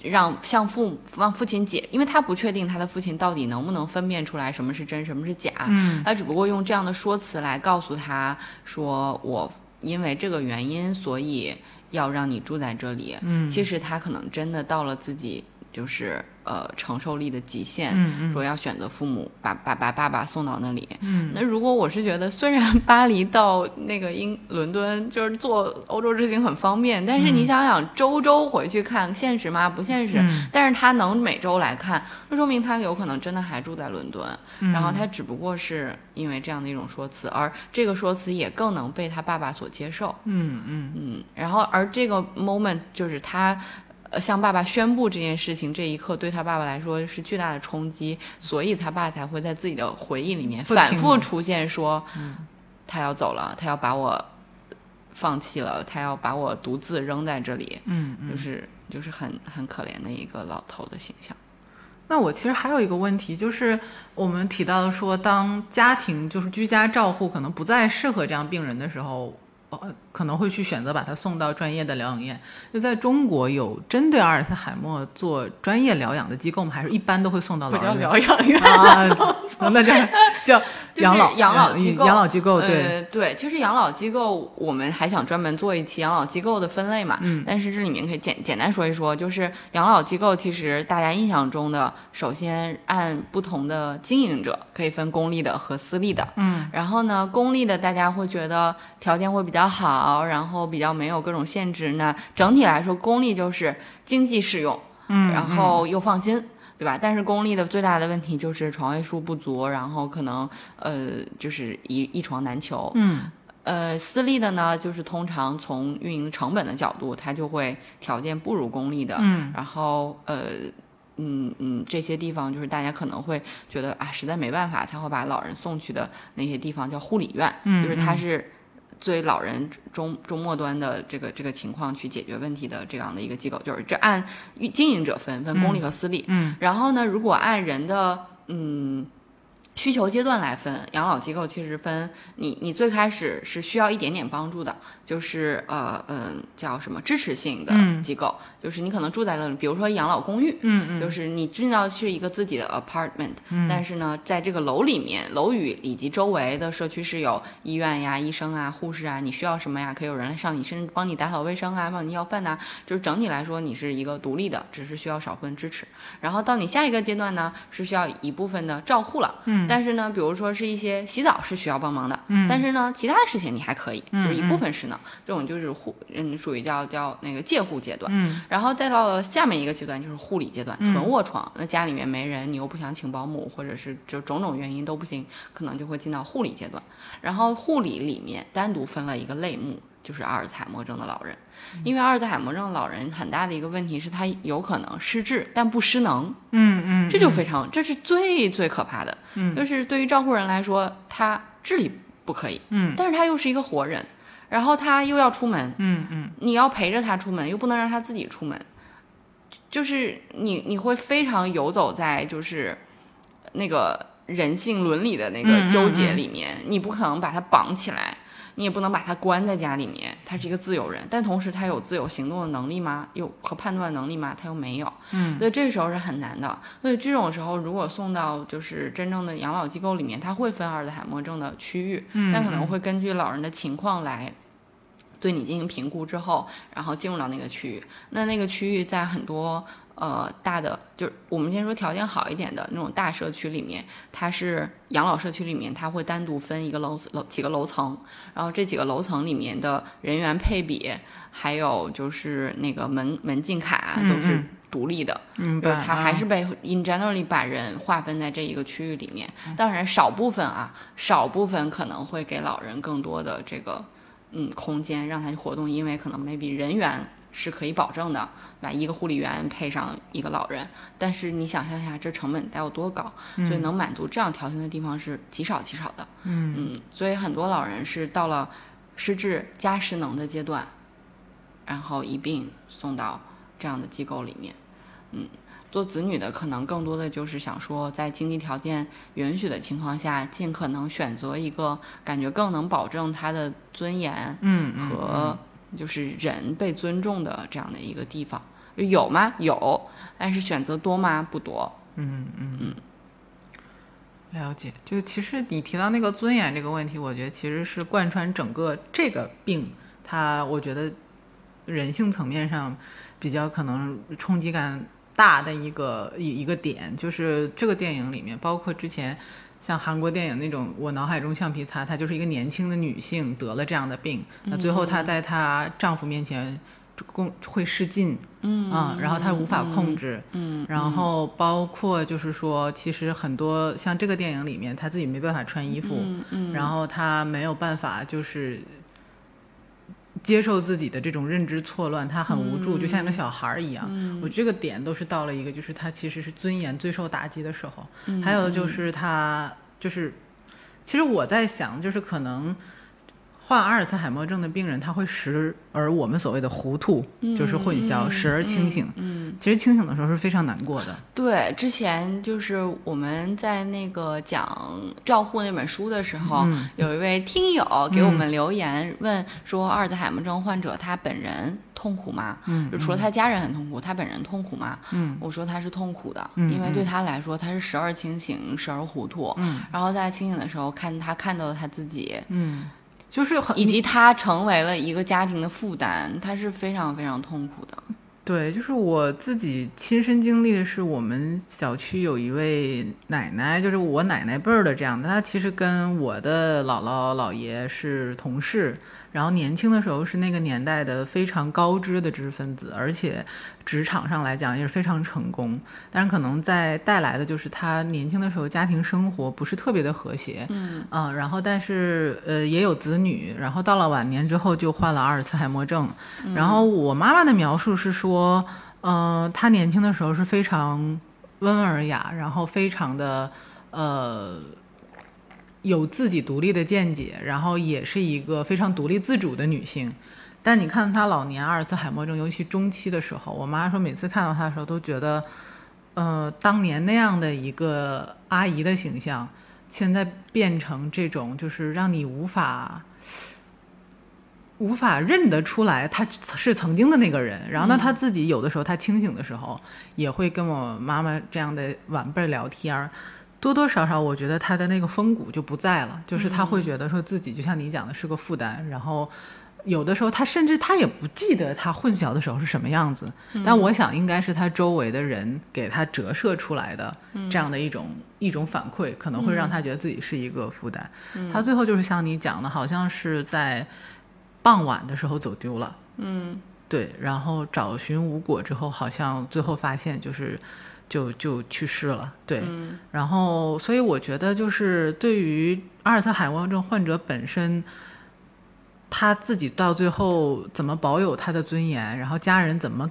让向父让父亲解，因为他不确定他的父亲到底能不能分辨出来什么是真，什么是假，嗯。他只不过用这样的说辞来告诉他说，我因为这个原因，所以要让你住在这里。嗯，其实他可能真的到了自己就是呃承受力的极限，嗯嗯说要选择父母把把把爸爸送到那里。嗯那如果我是觉得，虽然 *laughs* 巴黎到那个英伦敦就是坐欧洲之行很方便，但是你想想周周回去看现实吗？不现实。嗯但是他能每周来看，那说明他有可能真的还住在伦敦，然后他只不过是因为这样的一种说辞，而这个说辞也更能被他爸爸所接受。嗯嗯嗯，然后而这个 moment 就是他。呃，向爸爸宣布这件事情这一刻，对他爸爸来说是巨大的冲击，所以他爸才会在自己的回忆里面反复出现说，他要走了，他要把我放弃了，他要把我独自扔在这里，嗯嗯。就是就是很很可怜的一个老头的形象。那我其实还有一个问题，就是我们提到的说，当家庭就是居家照护可能不再适合这样病人的时候，呃，可能会去选择把他送到专业的疗养院。就在中国有针对阿尔茨海默做专业疗养的机构吗？还是一般都会送到老人？疗养院，啊，*laughs* *laughs* 那叫叫就养老养老嗯机构养老机构对，呃，对，其实养老机构我们还想专门做一期养老机构的分类嘛，嗯但是这里面可以简简单说一说，就是养老机构其实大家印象中的，首先按不同的经营者可以分公立的和私立的，嗯然后呢，公立的大家会觉得条件会比较好，然后比较没有各种限制，那整体来说，公立就是经济适用，嗯，然后又放心，对吧？但是公立的最大的问题就是床位数不足，然后可能呃就是一一床难求。嗯呃，私立的呢，就是通常从运营成本的角度，它就会条件不如公立的。嗯然后呃。嗯嗯，这些地方就是大家可能会觉得啊，实在没办法才会把老人送去的那些地方叫护理院，嗯就是它嗯是最老人中中末端的这个这个情况去解决问题的这样的一个机构，就是这按经营者分分公立和私立。嗯然后呢，如果按人的嗯需求阶段来分，养老机构其实分你你最开始是需要一点点帮助的，就是呃嗯叫什么支持性的嗯机构，就是你可能住在那里，比如说养老公寓。嗯嗯，就是你进到是一个自己的 apartment，、但是呢，在这个楼里面，楼宇以及周围的社区是有医院呀、医生啊、护士啊，你需要什么呀，可以有人来上你，甚至帮你打扫卫生啊，帮你要饭呐、就是整体来说，你是一个独立的，只是需要少部分支持。然后到你下一个阶段呢，是需要一部分的照护了。嗯但是呢，比如说是一些洗澡是需要帮忙的，嗯但是呢，其他的事情你还可以，嗯就是一部分是呢，这种就是护，嗯，属于叫叫那个介护阶段。嗯然后再到了下面一个阶段，就是护理阶段，嗯纯卧床。那家里面没人，你又不想请保姆，或者是就种种原因都不行，可能就会进到护理阶段。然后护理里面单独分了一个类目，就是阿尔茨海默症的老人。因为阿尔茨海默症老人很大的一个问题是他有可能失智，但不失能，嗯嗯，这就非常，这是最最可怕的。嗯就是对于照顾人来说，他智力不可以，嗯但是他又是一个活人，然后他又要出门，嗯嗯。你要陪着他出门，又不能让他自己出门，就是你你会非常游走在就是那个人性伦理的那嗯个嗯。纠结嗯里面，你不可能把他绑起来。你也不能把他关在家里面，他是一个自由人，但同时他有自由行动的能力吗？有和判断能力吗？他又没有，嗯。所以这个时候是很难的。所以这种时候，如果送到就是真正的养老机构里面，他会分阿尔兹海默症的区域，嗯，但可能会根据老人的情况来对你进行评估之后，然后进入到那个区域。那那个区域在很多呃大的，就是我们先说条件好一点的那种大社区里面，它是养老社区里面，它会单独分一个楼楼几个楼层，然后这几个楼层里面的人员配比，还有就是那个门门禁卡都是嗯独立的。嗯，对，它还啊是被 in generally 把人划分在这一个区域里面。嗯当然，少部分啊，少部分可能会给老人更多的这个嗯空间，让他去活动，因为可能 maybe 人员是可以保证的，把一个护理员配上一个老人。但是你想象一下，这成本得有多高？所以能满足这样条件的地方是极少极少的。嗯嗯，所以很多老人是到了失智加失能的阶段，然后一并送到这样的机构里面。嗯，做子女的可能更多的就是想说，在经济条件允许的情况下，尽可能选择一个感觉更能保证他的尊严嗯嗯和就是人被尊重的这样的一个地方。有吗？有，但是选择多吗？不多。嗯嗯嗯，了解。就其实你提到那个尊严这个问题，我觉得其实是贯穿整个这个病，它我觉得人性层面上比较可能冲击感大的一个一一个点，就是这个电影里面，包括之前像韩国电影那种《我脑海中橡皮擦》，她就是一个年轻的女性得了这样的病，那最后她在她丈夫面前公会失禁，嗯然后她无法控制，嗯，然后包括就是说，其实很多像这个电影里面，她自己没办法穿衣服，嗯嗯，然后她没有办法就是接受自己的这种认知错乱，他很无助，就像一个小孩儿一样。嗯我这个点都是到了一个，就是他其实是尊严最受打击的时候。嗯还有就是他就是，其实我在想，就是可能。患阿尔茨海默症的病人，他会时而我们所谓的糊涂，就是混淆，嗯时而清醒。嗯，其实清醒的时候是非常难过的。对，之前就是我们在那个讲《照护》那本书的时候，嗯有一位听友给我们留言、问说，阿尔茨海默症患者他本人痛苦吗？嗯就除了他家人很痛苦，他本人痛苦吗？嗯我说他是痛苦的，嗯因为对他来说，他是时而清醒，时而糊涂。嗯然后在清醒的时候，看他看到了他自己，嗯，就是很以及他成为了一个家庭的负担，他是非常非常痛苦的。对，就是我自己亲身经历的是，我们小区有一位奶奶，就是我奶奶辈儿的这样的，她其实跟我的姥姥姥爷是同事，然后年轻的时候是那个年代的非常高知的知识分子，而且职场上来讲也是非常成功，但是可能在带来的就是她年轻的时候家庭生活不是特别的和谐，嗯啊，然后但是呃也有子女，然后到了晚年之后就患了阿尔茨海默症。然后我妈妈的描述是说，呃，她年轻的时候是非常温文尔雅，然后非常的呃有自己独立的见解，然后也是一个非常独立自主的女性。但你看他老年阿尔茨海默症，尤其中期的时候，我妈说每次看到他的时候都觉得，呃，当年那样的一个阿姨的形象。现在变成这种，就是让你无法无法认得出来他是曾经的那个人。然后呢，他自己有的时候他清醒的时候，也会跟我妈妈这样的晚辈聊天儿。多多少少，我觉得他的那个风骨就不在了，就是他会觉得说自己就像你讲的是个负担，然后有的时候他甚至他也不记得他混淆的时候是什么样子，但我想应该是他周围的人给他折射出来的这样的一种、一种反馈，可能会让他觉得自己是一个负担。他最后就是像你讲的，好像是在傍晚的时候走丢了，嗯对，然后找寻无果之后，好像最后发现就是就就去世了，对。嗯然后，所以我觉得就是对于阿尔茨海默症患者本身，他自己到最后怎么保有他的尊严，然后家人怎么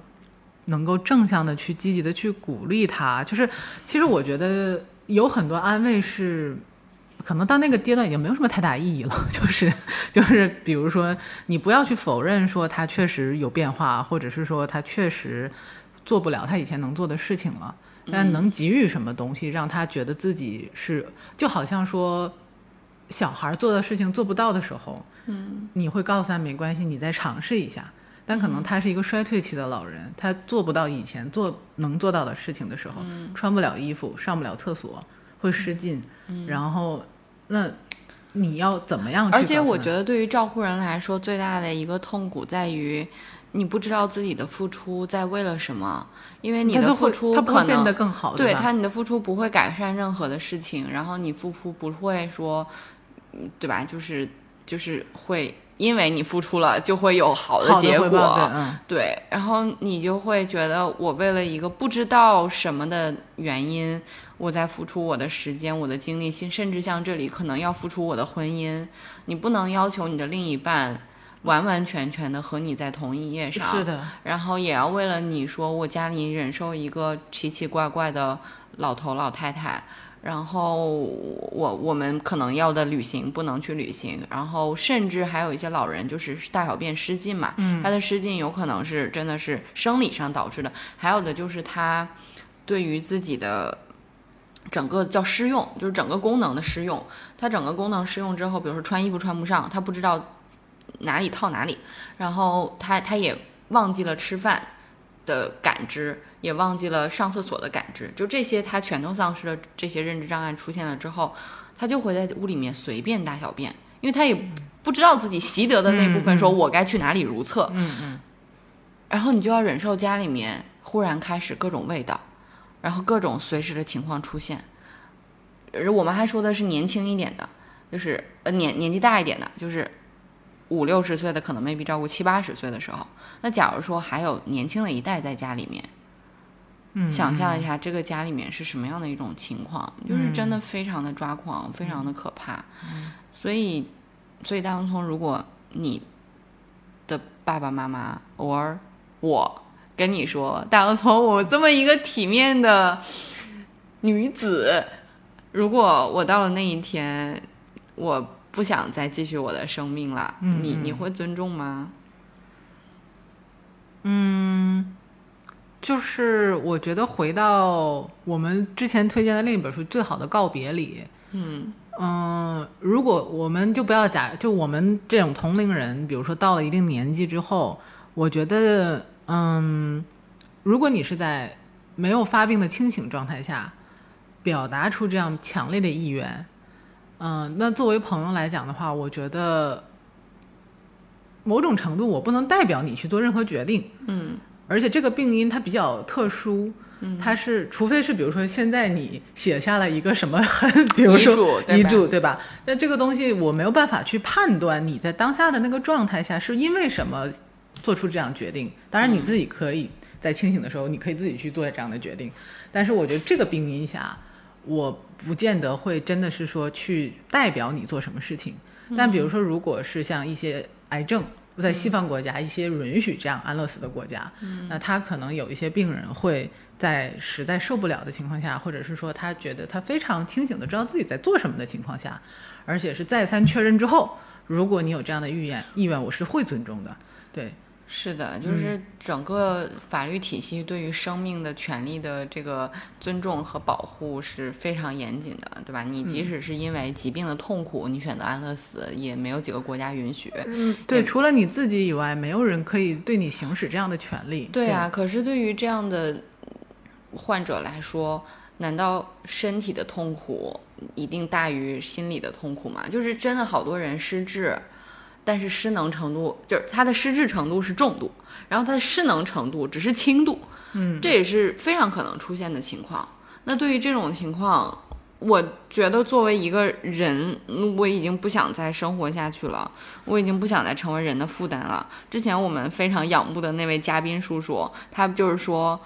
能够正向的去积极的去鼓励他，就是其实我觉得有很多安慰是。可能到那个阶段已经没有什么太大意义了，就 *laughs* 是就是，比如说你不要去否认说他确实有变化，或者是说他确实做不了他以前能做的事情了，但能给予什么东西让他觉得自己是，就好像说小孩做的事情做不到的时候，嗯。你会告诉他没关系，你再尝试一下。但可能他是一个衰退期的老人，他做不到以前做能做到的事情的时候，穿不了衣服，上不了厕所，会失禁，然后那你要怎么样去？而且我觉得，对于照护人来说，最大的一个痛苦在于，你不知道自己的付出在为了什么，因为你的付出他不会变可能得更好，对他，你的付出不会改善任何的事情，然后你付出不会说，嗯对吧？就是就是会因为你付出了，就会有好好的结果。嗯，对，然后你就会觉得，我为了一个不知道什么的原因，我在付出我的时间、我的精力，甚甚至像这里可能要付出我的婚姻。你不能要求你的另一半完完全全的和你在同一页上，是的，然后也要为了你说我家里忍受一个奇奇怪怪的老头老太太，然后我我们可能要的旅行不能去旅行，然后甚至还有一些老人就是大小便失禁嘛，嗯他的失禁有可能是真的是生理上导致的，还有的就是他对于自己的。整个叫失用，就是整个功能的失用。他整个功能失用之后，比如说穿衣服穿不上，他不知道哪里套哪里，然后他他也忘记了吃饭的感知，也忘记了上厕所的感知，就这些他全都丧失了。这些认知障碍出现了之后，他就会在屋里面随便大小便，因为他也不知道自己习得的那部分，说我该去哪里如厕。嗯嗯，然后你就要忍受家里面忽然开始各种味道，然后各种随时的情况出现。而我们还说的是年轻一点的，就是呃年年纪大一点的，就是五六十岁的可能 maybe 照顾七八十岁的时候，那假如说还有年轻的一代在家里面，嗯，想象一下这个家里面是什么样的一种情况，就是真的非常的抓狂，非常的可怕。所以，所以大洋葱，如果你的爸爸妈妈偶尔我跟你说，大洋葱，我这么一个体面的女子，如果我到了那一天，我不想再继续我的生命了，嗯你你会尊重吗？嗯就是我觉得回到我们之前推荐的另一本书《最好的告别》里，嗯嗯，如果我们就不要假，就我们这种同龄人，比如说到了一定年纪之后，我觉得，嗯，如果你是在没有发病的清醒状态下，表达出这样强烈的意愿，嗯，那作为朋友来讲的话，我觉得某种程度我不能代表你去做任何决定，嗯而且这个病因它比较特殊，嗯它是除非是比如说现在你写下了一个什么很，比如说遗嘱对吧？那这个东西我没有办法去判断你在当下的那个状态下是因为什么做出这样决定。当然你自己可以在清醒的时候，你可以自己去做这样的决定，但是我觉得这个病因下，我不见得会真的是说去代表你做什么事情。但比如说，如果是像一些癌症，在西方国家一些允许这样安乐死的国家，那他可能有一些病人会在实在受不了的情况下，或者是说他觉得他非常清醒的知道自己在做什么的情况下，而且是再三确认之后，如果你有这样的意愿，意愿我是会尊重的。对，是的，嗯就是整个法律体系对于生命的权利的这个尊重和保护是非常严谨的，对吧？你嗯即使是因为疾病的痛苦，你选择安乐死，也没有几个国家允许。嗯，对，除了你自己以外，没有人可以对你行使这样的权利。对啊，可是对于这样的患者来说，难道身体的痛苦一定大于心理的痛苦吗？就是真的好多人失智，但是失能程度就是他的失智程度是重度，然后他的失能程度只是轻度，嗯，这也是非常可能出现的情况。那对于这种情况，我觉得作为一个人，嗯我已经不想再生活下去了，我已经不想再成为人的负担了。之前我们非常仰慕的那位嘉宾叔叔，他就是说，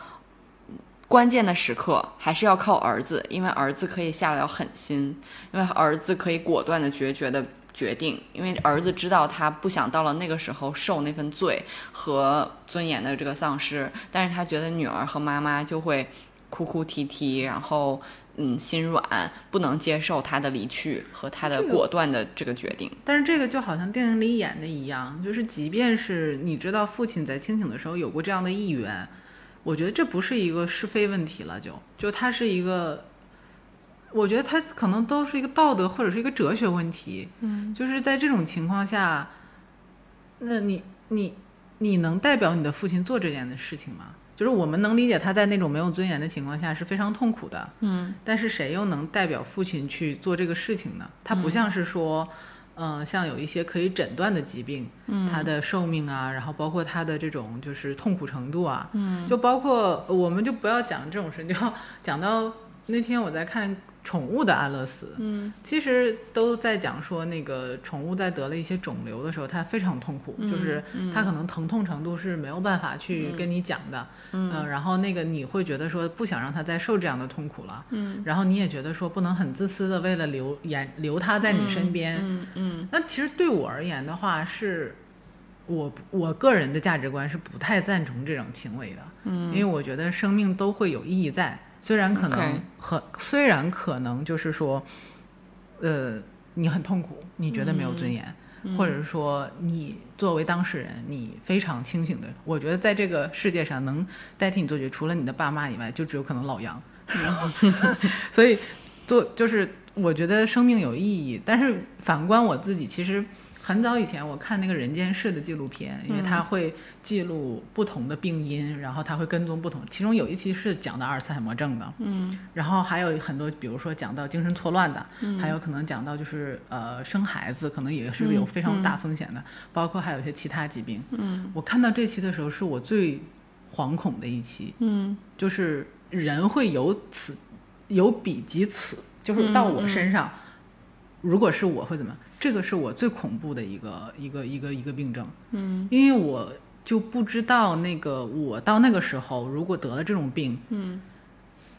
关键的时刻还是要靠儿子，因为儿子可以下了狠心，因为儿子可以果断的决绝的决定，因为儿子知道他不想到了那个时候受那份罪和尊严的这个丧失，但是他觉得女儿和妈妈就会哭哭啼啼，然后嗯心软，不能接受他的离去和他的果断的这个决定。但是这个就好像电影里演的一样，就是即便是你知道父亲在清醒的时候有过这样的意愿，我觉得这不是一个是非问题了，就就他是一个，我觉得它可能都是一个道德或者是一个哲学问题。嗯，就是在这种情况下，那你你你能代表你的父亲做这件的事情吗？就是我们能理解他在那种没有尊严的情况下是非常痛苦的，嗯但是谁又能代表父亲去做这个事情呢？他不像是说，嗯、像有一些可以诊断的疾病，嗯他的寿命啊，然后包括他的这种就是痛苦程度啊，嗯就包括我们就不要讲这种事，就要讲到那天我在看宠物的安乐死，嗯。其实都在讲说那个宠物在得了一些肿瘤的时候，它非常痛苦，嗯就是嗯它可能疼痛程度是没有办法去跟你讲的，嗯。呃然后那个你会觉得说不想让它再受这样的痛苦了，嗯。然后你也觉得说不能很自私的为了留眼留它在你身边，嗯嗯。那其实对我而言的话是。我我个人的价值观是不太赞成这种行为的，嗯。因为我觉得生命都会有意义在，虽然可能很虽然可能就是说，呃，你很痛苦，你觉得没有尊严，嗯。或者是说你作为当事人，你非常清醒的，我觉得在这个世界上能代替你做决，除了你的爸妈以外，就只有可能老杨。*laughs* 所以做就是我觉得生命有意义，但是反观我自己，其实很早以前我看那个《人间世》的纪录片，因为它会记录不同的病因，然后它会跟踪不同，其中有一期是讲到阿尔茨海默症的，嗯然后还有很多，比如说讲到精神错乱的，还有可能讲到就是呃生孩子，可能也是有非常大风险的，包括还有一些其他疾病。嗯我看到这期的时候，是我最惶恐的一期，嗯就是人会有此有彼及此，就是到我身上，如果是我会怎么样？这个是我最恐怖的一个一个一个一个病症，嗯因为我就不知道那个我到那个时候如果得了这种病，嗯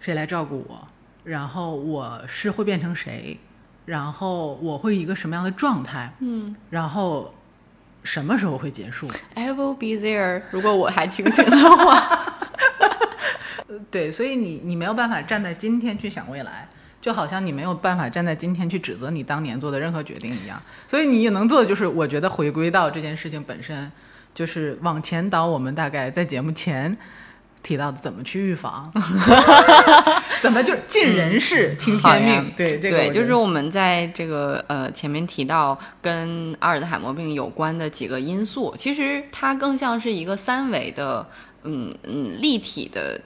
谁来照顾我？然后我是会变成谁？然后我会一个什么样的状态？嗯然后什么时候会结束？，I will be there。如果我还清醒的话，*laughs* 对，所以你你没有办法站在今天去想未来，就好像你没有办法站在今天去指责你当年做的任何决定一样。所以你也能做的就是，我觉得回归到这件事情本身，就是往前倒。我们大概在节目前提到的怎么去预防，*laughs* *laughs* 怎么就尽人事、听天命。对，这个对，就是我们在这个呃前面提到跟阿尔兹海默病有关的几个因素，其实它更像是一个三维的，嗯嗯立体的。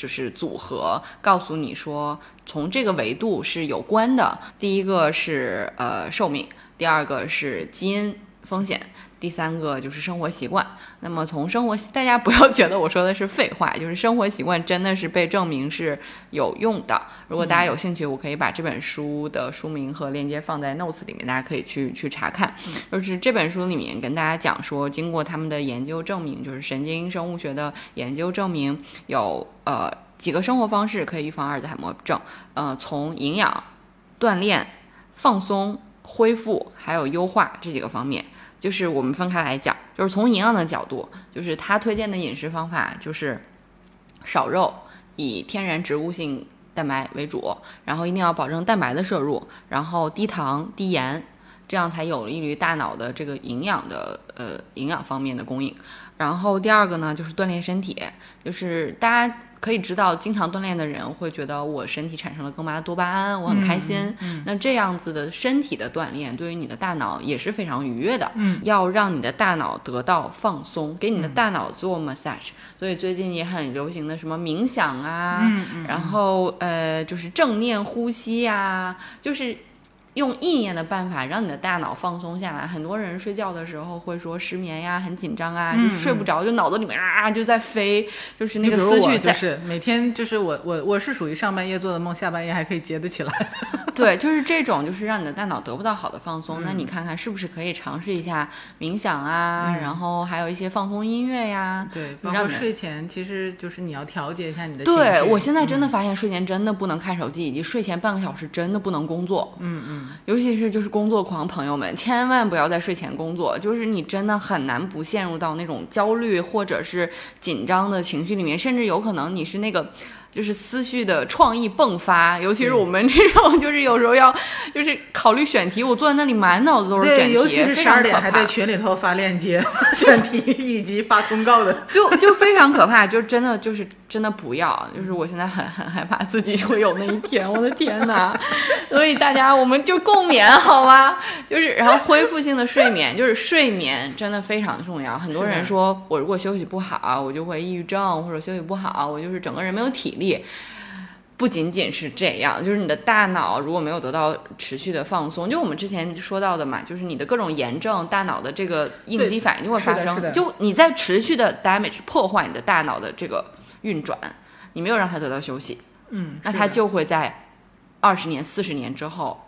就是组合告诉你说，从这个维度是有关的。第一个是呃寿命，第二个是基因风险，第三个就是生活习惯。那么从生活，大家不要觉得我说的是废话，就是生活习惯真的是被证明是有用的。如果大家有兴趣，我可以把这本书的书名和链接放在 notes 里面，大家可以去去查看。就是这本书里面跟大家讲说，经过他们的研究证明，就是神经生物学的研究证明，有呃几个生活方式可以预防阿尔兹海默症。呃，从营养、锻炼、放松、恢复还有优化这几个方面。就是我们分开来讲，就是从营养的角度，就是他推荐的饮食方法就是少肉，以天然植物性蛋白为主，然后一定要保证蛋白的摄入，然后低糖低盐，这样才有利于大脑的这个营养的呃营养方面的供应。然后第二个呢，就是锻炼身体，就是大家可以知道，经常锻炼的人会觉得我身体产生了更多的多巴胺，我很开心。那这样子的身体的锻炼，对于你的大脑也是非常愉悦的。嗯，要让你的大脑得到放松，给你的大脑做 massage。所以最近也很流行的什么冥想啊，然后呃就是正念呼吸呀、就是。用意念的办法让你的大脑放松下来。很多人睡觉的时候会说失眠呀，很紧张啊，嗯就睡不着，就脑子里面啊就在飞，就是那个思绪在。是每天就是我我我是属于上半夜做的梦，下半夜还可以接得起来。*laughs* 对，就是这种，就是让你的大脑得不到好的放松。嗯那你看看是不是可以尝试一下冥想啊，然后还有一些放松音乐呀。对，包括睡前，其实就是你要调节一下你的。对我现在真嗯的发现，睡前真的不能看手机，以及睡前半个小时真的不能工作。嗯嗯，尤其是就是工作狂朋友们，千万不要在睡前工作，就是你真的很难不陷入到那种焦虑或者是紧张的情绪里面，甚至有可能你是那个。就是思绪的创意迸发，尤其是我们这种，就是有时候要，就是考虑选题，我坐在那里满脑子都是选对，题，尤其是十二点还在群里头发链接、*laughs* 选题以及发通告的。就就非常可怕，就真的就是真的不要，就是我现在很很害怕自己会有那一天，我的天哪！*laughs* 所以大家我们就共勉好吗？就是然后恢复性的睡眠，就是睡眠真的非常重要。很多人说我如果休息不好，我就会抑郁症，或者休息不好，我就是整个人没有体力。不仅仅是这样，就是你的大脑如果没有得到持续的放松，就我们之前说到的嘛，就是你的各种炎症，大脑的这个应激反应就会发生。就你在持续的 damage 破坏你的大脑的这个运转，你没有让它得到休息，嗯，那它就会在二十年、四十年之后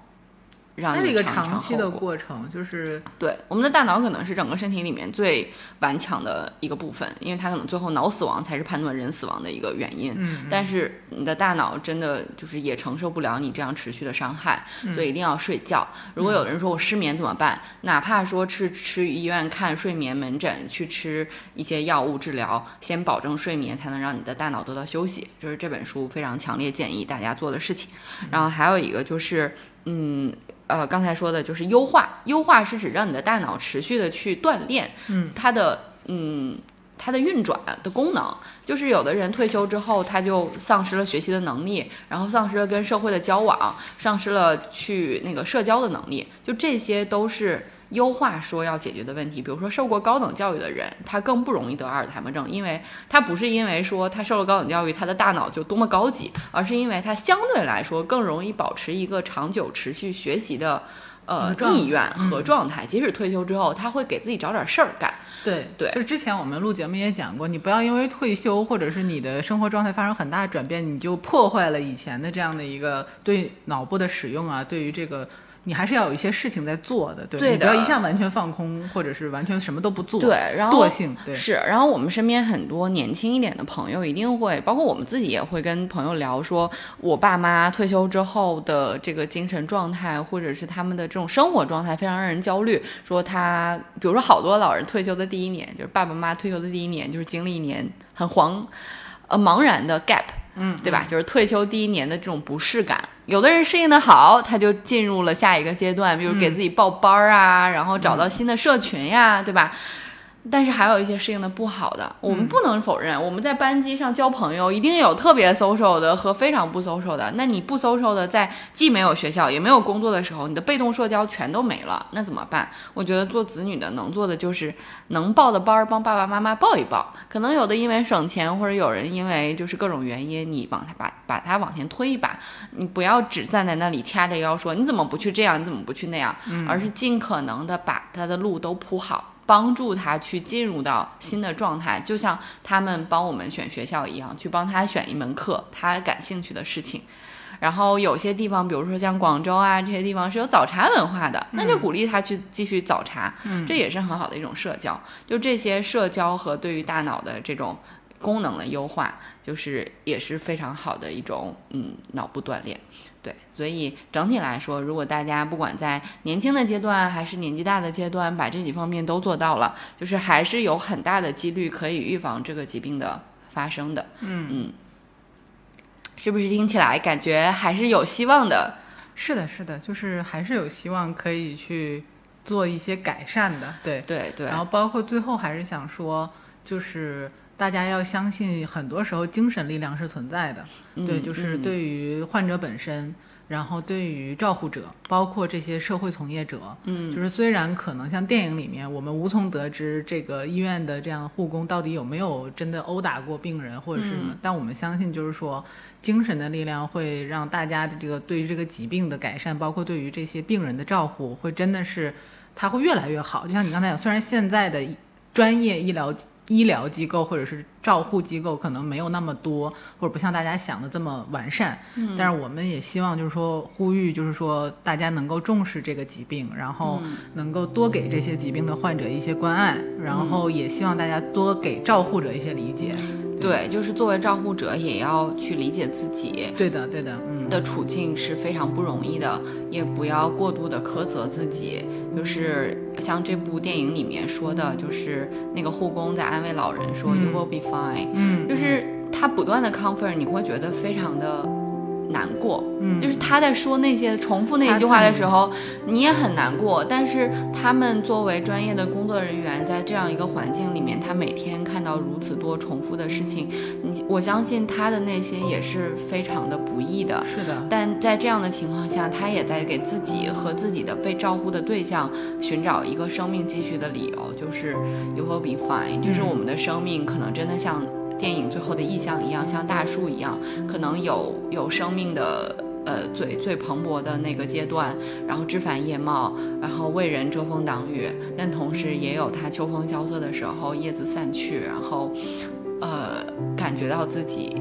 它是一个长期的。过程，就是对，我们的大脑可能是整个身体里面最顽强的一个部分，因为它可能最后脑死亡才是判断人死亡的一个原因。嗯，但是你的大脑真的就是也承受不了你这样持续的伤害，嗯所以一定要睡觉。如果有的人说我失眠怎么办？哪怕说去去医院看睡眠门诊，去吃一些药物治疗，先保证睡眠，才能让你的大脑得到休息。就是这本书非常强烈建议大家做的事情。然后还有一个就是，嗯。呃，刚才说的就是优化，优化是指让你的大脑持续的去锻炼，嗯，它的嗯它的运转的功能。就是有的人退休之后，他就丧失了学习的能力，然后丧失了跟社会的交往，丧失了去那个社交的能力，就这些都是优化说要解决的问题。比如说受过高等教育的人，他更不容易得阿尔茨海默症，因为他不是因为说他受了高等教育，他的大脑就多么高级，而是因为他相对来说更容易保持一个长久持续学习的。呃，意愿和状态，即使退休之后，他会给自己找点事儿干。对对就之前我们录节目也讲过，你不要因为退休或者是你的生活状态发生很大的转变，你就破坏了以前的这样的一个对脑部的使用啊，对于这个。你还是要有一些事情在做的，对，对你不要一下完全放空，或者是完全什么都不做，对，然后惰性，对，是，然后我们身边很多年轻一点的朋友，一定会，包括我们自己也会跟朋友聊说，我爸妈退休之后的这个精神状态，或者是他们的这种生活状态，非常让人焦虑。说他，比如说好多老人退休的第一年，就是爸爸妈妈退休的第一年，就是经历一年很黄，呃，茫然的 gap。嗯，对吧？就是退休第一年的这种不适感，有的人适应的好，他就进入了下一个阶段，比如给自己报班儿啊，然后找到新的社群呀，对吧？但是还有一些适应的不好的，我们不能否认，我们在班级上交朋友，一定有特别 social 的和非常不 social 的。那你不 social 的，在既没有学校也没有工作的时候，你的被动社交全都没了，那怎么办？我觉得做子女的能做的就是能报的班儿帮爸爸妈妈报一报。可能有的因为省钱，或者有人因为就是各种原因，你往他把把他往前推一把，你不要只站在那里掐着腰说你怎么不去这样，你怎么不去那样，而是尽可能的把他的路都铺好。帮助他去进入到新的状态，就像他们帮我们选学校一样，去帮他选一门课，他感兴趣的事情。然后有些地方，比如说像广州啊这些地方是有早茶文化的，那就鼓励他去继续早茶，这也是很好的一种社交。就这些社交和对于大脑的这种功能的优化，就是也是非常好的一种嗯脑部锻炼。对，所以整体来说，如果大家不管在年轻的阶段还是年纪大的阶段，把这几方面都做到了，就是还是有很大的几率可以预防这个疾病的发生的。嗯嗯，是不是听起来感觉还是有希望的？是的，是的，就是还是有希望可以去做一些改善的，对。对对然后包括最后还是想说，就是大家要相信，很多时候精神力量是存在的，对，嗯就是嗯对于患者本身。然后对于照护者，包括这些社会从业者，嗯就是虽然可能像电影里面，我们无从得知这个医院的这样的护工到底有没有真的殴打过病人或者是什么，嗯但我们相信，就是说精神的力量会让大家的这个对于这个疾病的改善，包括对于这些病人的照护，会真的是它会越来越好。就像你刚才讲，虽然现在的专业医疗医疗机构或者是照护机构可能没有那么多，或者不像大家想的这么完善，嗯。但是我们也希望就是说呼吁，就是说大家能够重视这个疾病，然后嗯。能够多给这些疾病的患者一些关爱，然后也希望大家多给照护者一些理解。对，就是作为照护者，也要去理解自己。对的，对的，嗯，的处境是非常不容易的，也不要过度的苛责自己。就是像这部电影里面说的，就是那个护工在安慰老人说、嗯 “You will be fine”，嗯，就是他不断的 comfort，你会觉得非常的难过。嗯，就是他在说那些重复那一句话的时候，你也很难过。但是他们作为专业的工作人员，在这样一个环境里面，他每天看到如此多重复的事情，你我相信他的内心也是非常的不易的。是的，但在这样的情况下，他也在给自己和自己的被照顾的对象寻找一个生命继续的理由，就是 you will be fine，就是我们的生命可能真的像电影最后的意象一样，像大树一样，可能有有生命的。呃，最最蓬勃的那个阶段，然后枝繁叶茂，然后为人遮风挡雨，但同时也有它秋风萧瑟的时候，叶子散去，然后，呃，感觉到自己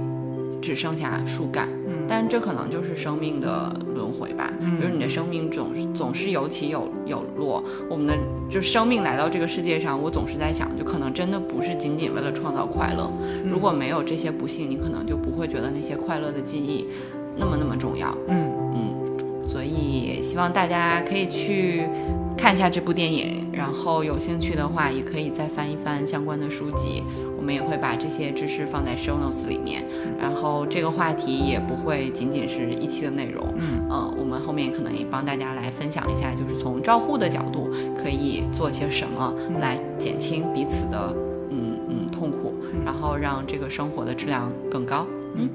只剩下树干。嗯，但这可能就是生命的轮回吧，嗯就是你的生命总是总是有起有有落。我们的就生命来到这个世界上，我总是在想，就可能真的不是仅仅为了创造快乐。如果没有这些不幸，你可能就不会觉得那些快乐的记忆那么那么重要。嗯嗯，所以希望大家可以去看一下这部电影，然后有兴趣的话，也可以再翻一翻相关的书籍。我们也会把这些知识放在 show notes 里面，然后这个话题也不会仅仅是一期的内容。嗯嗯，我们后面可能也帮大家来分享一下，就是从照护的角度可以做些什么来减轻彼此的嗯嗯痛苦然后让这个生活的质量更高。嗯。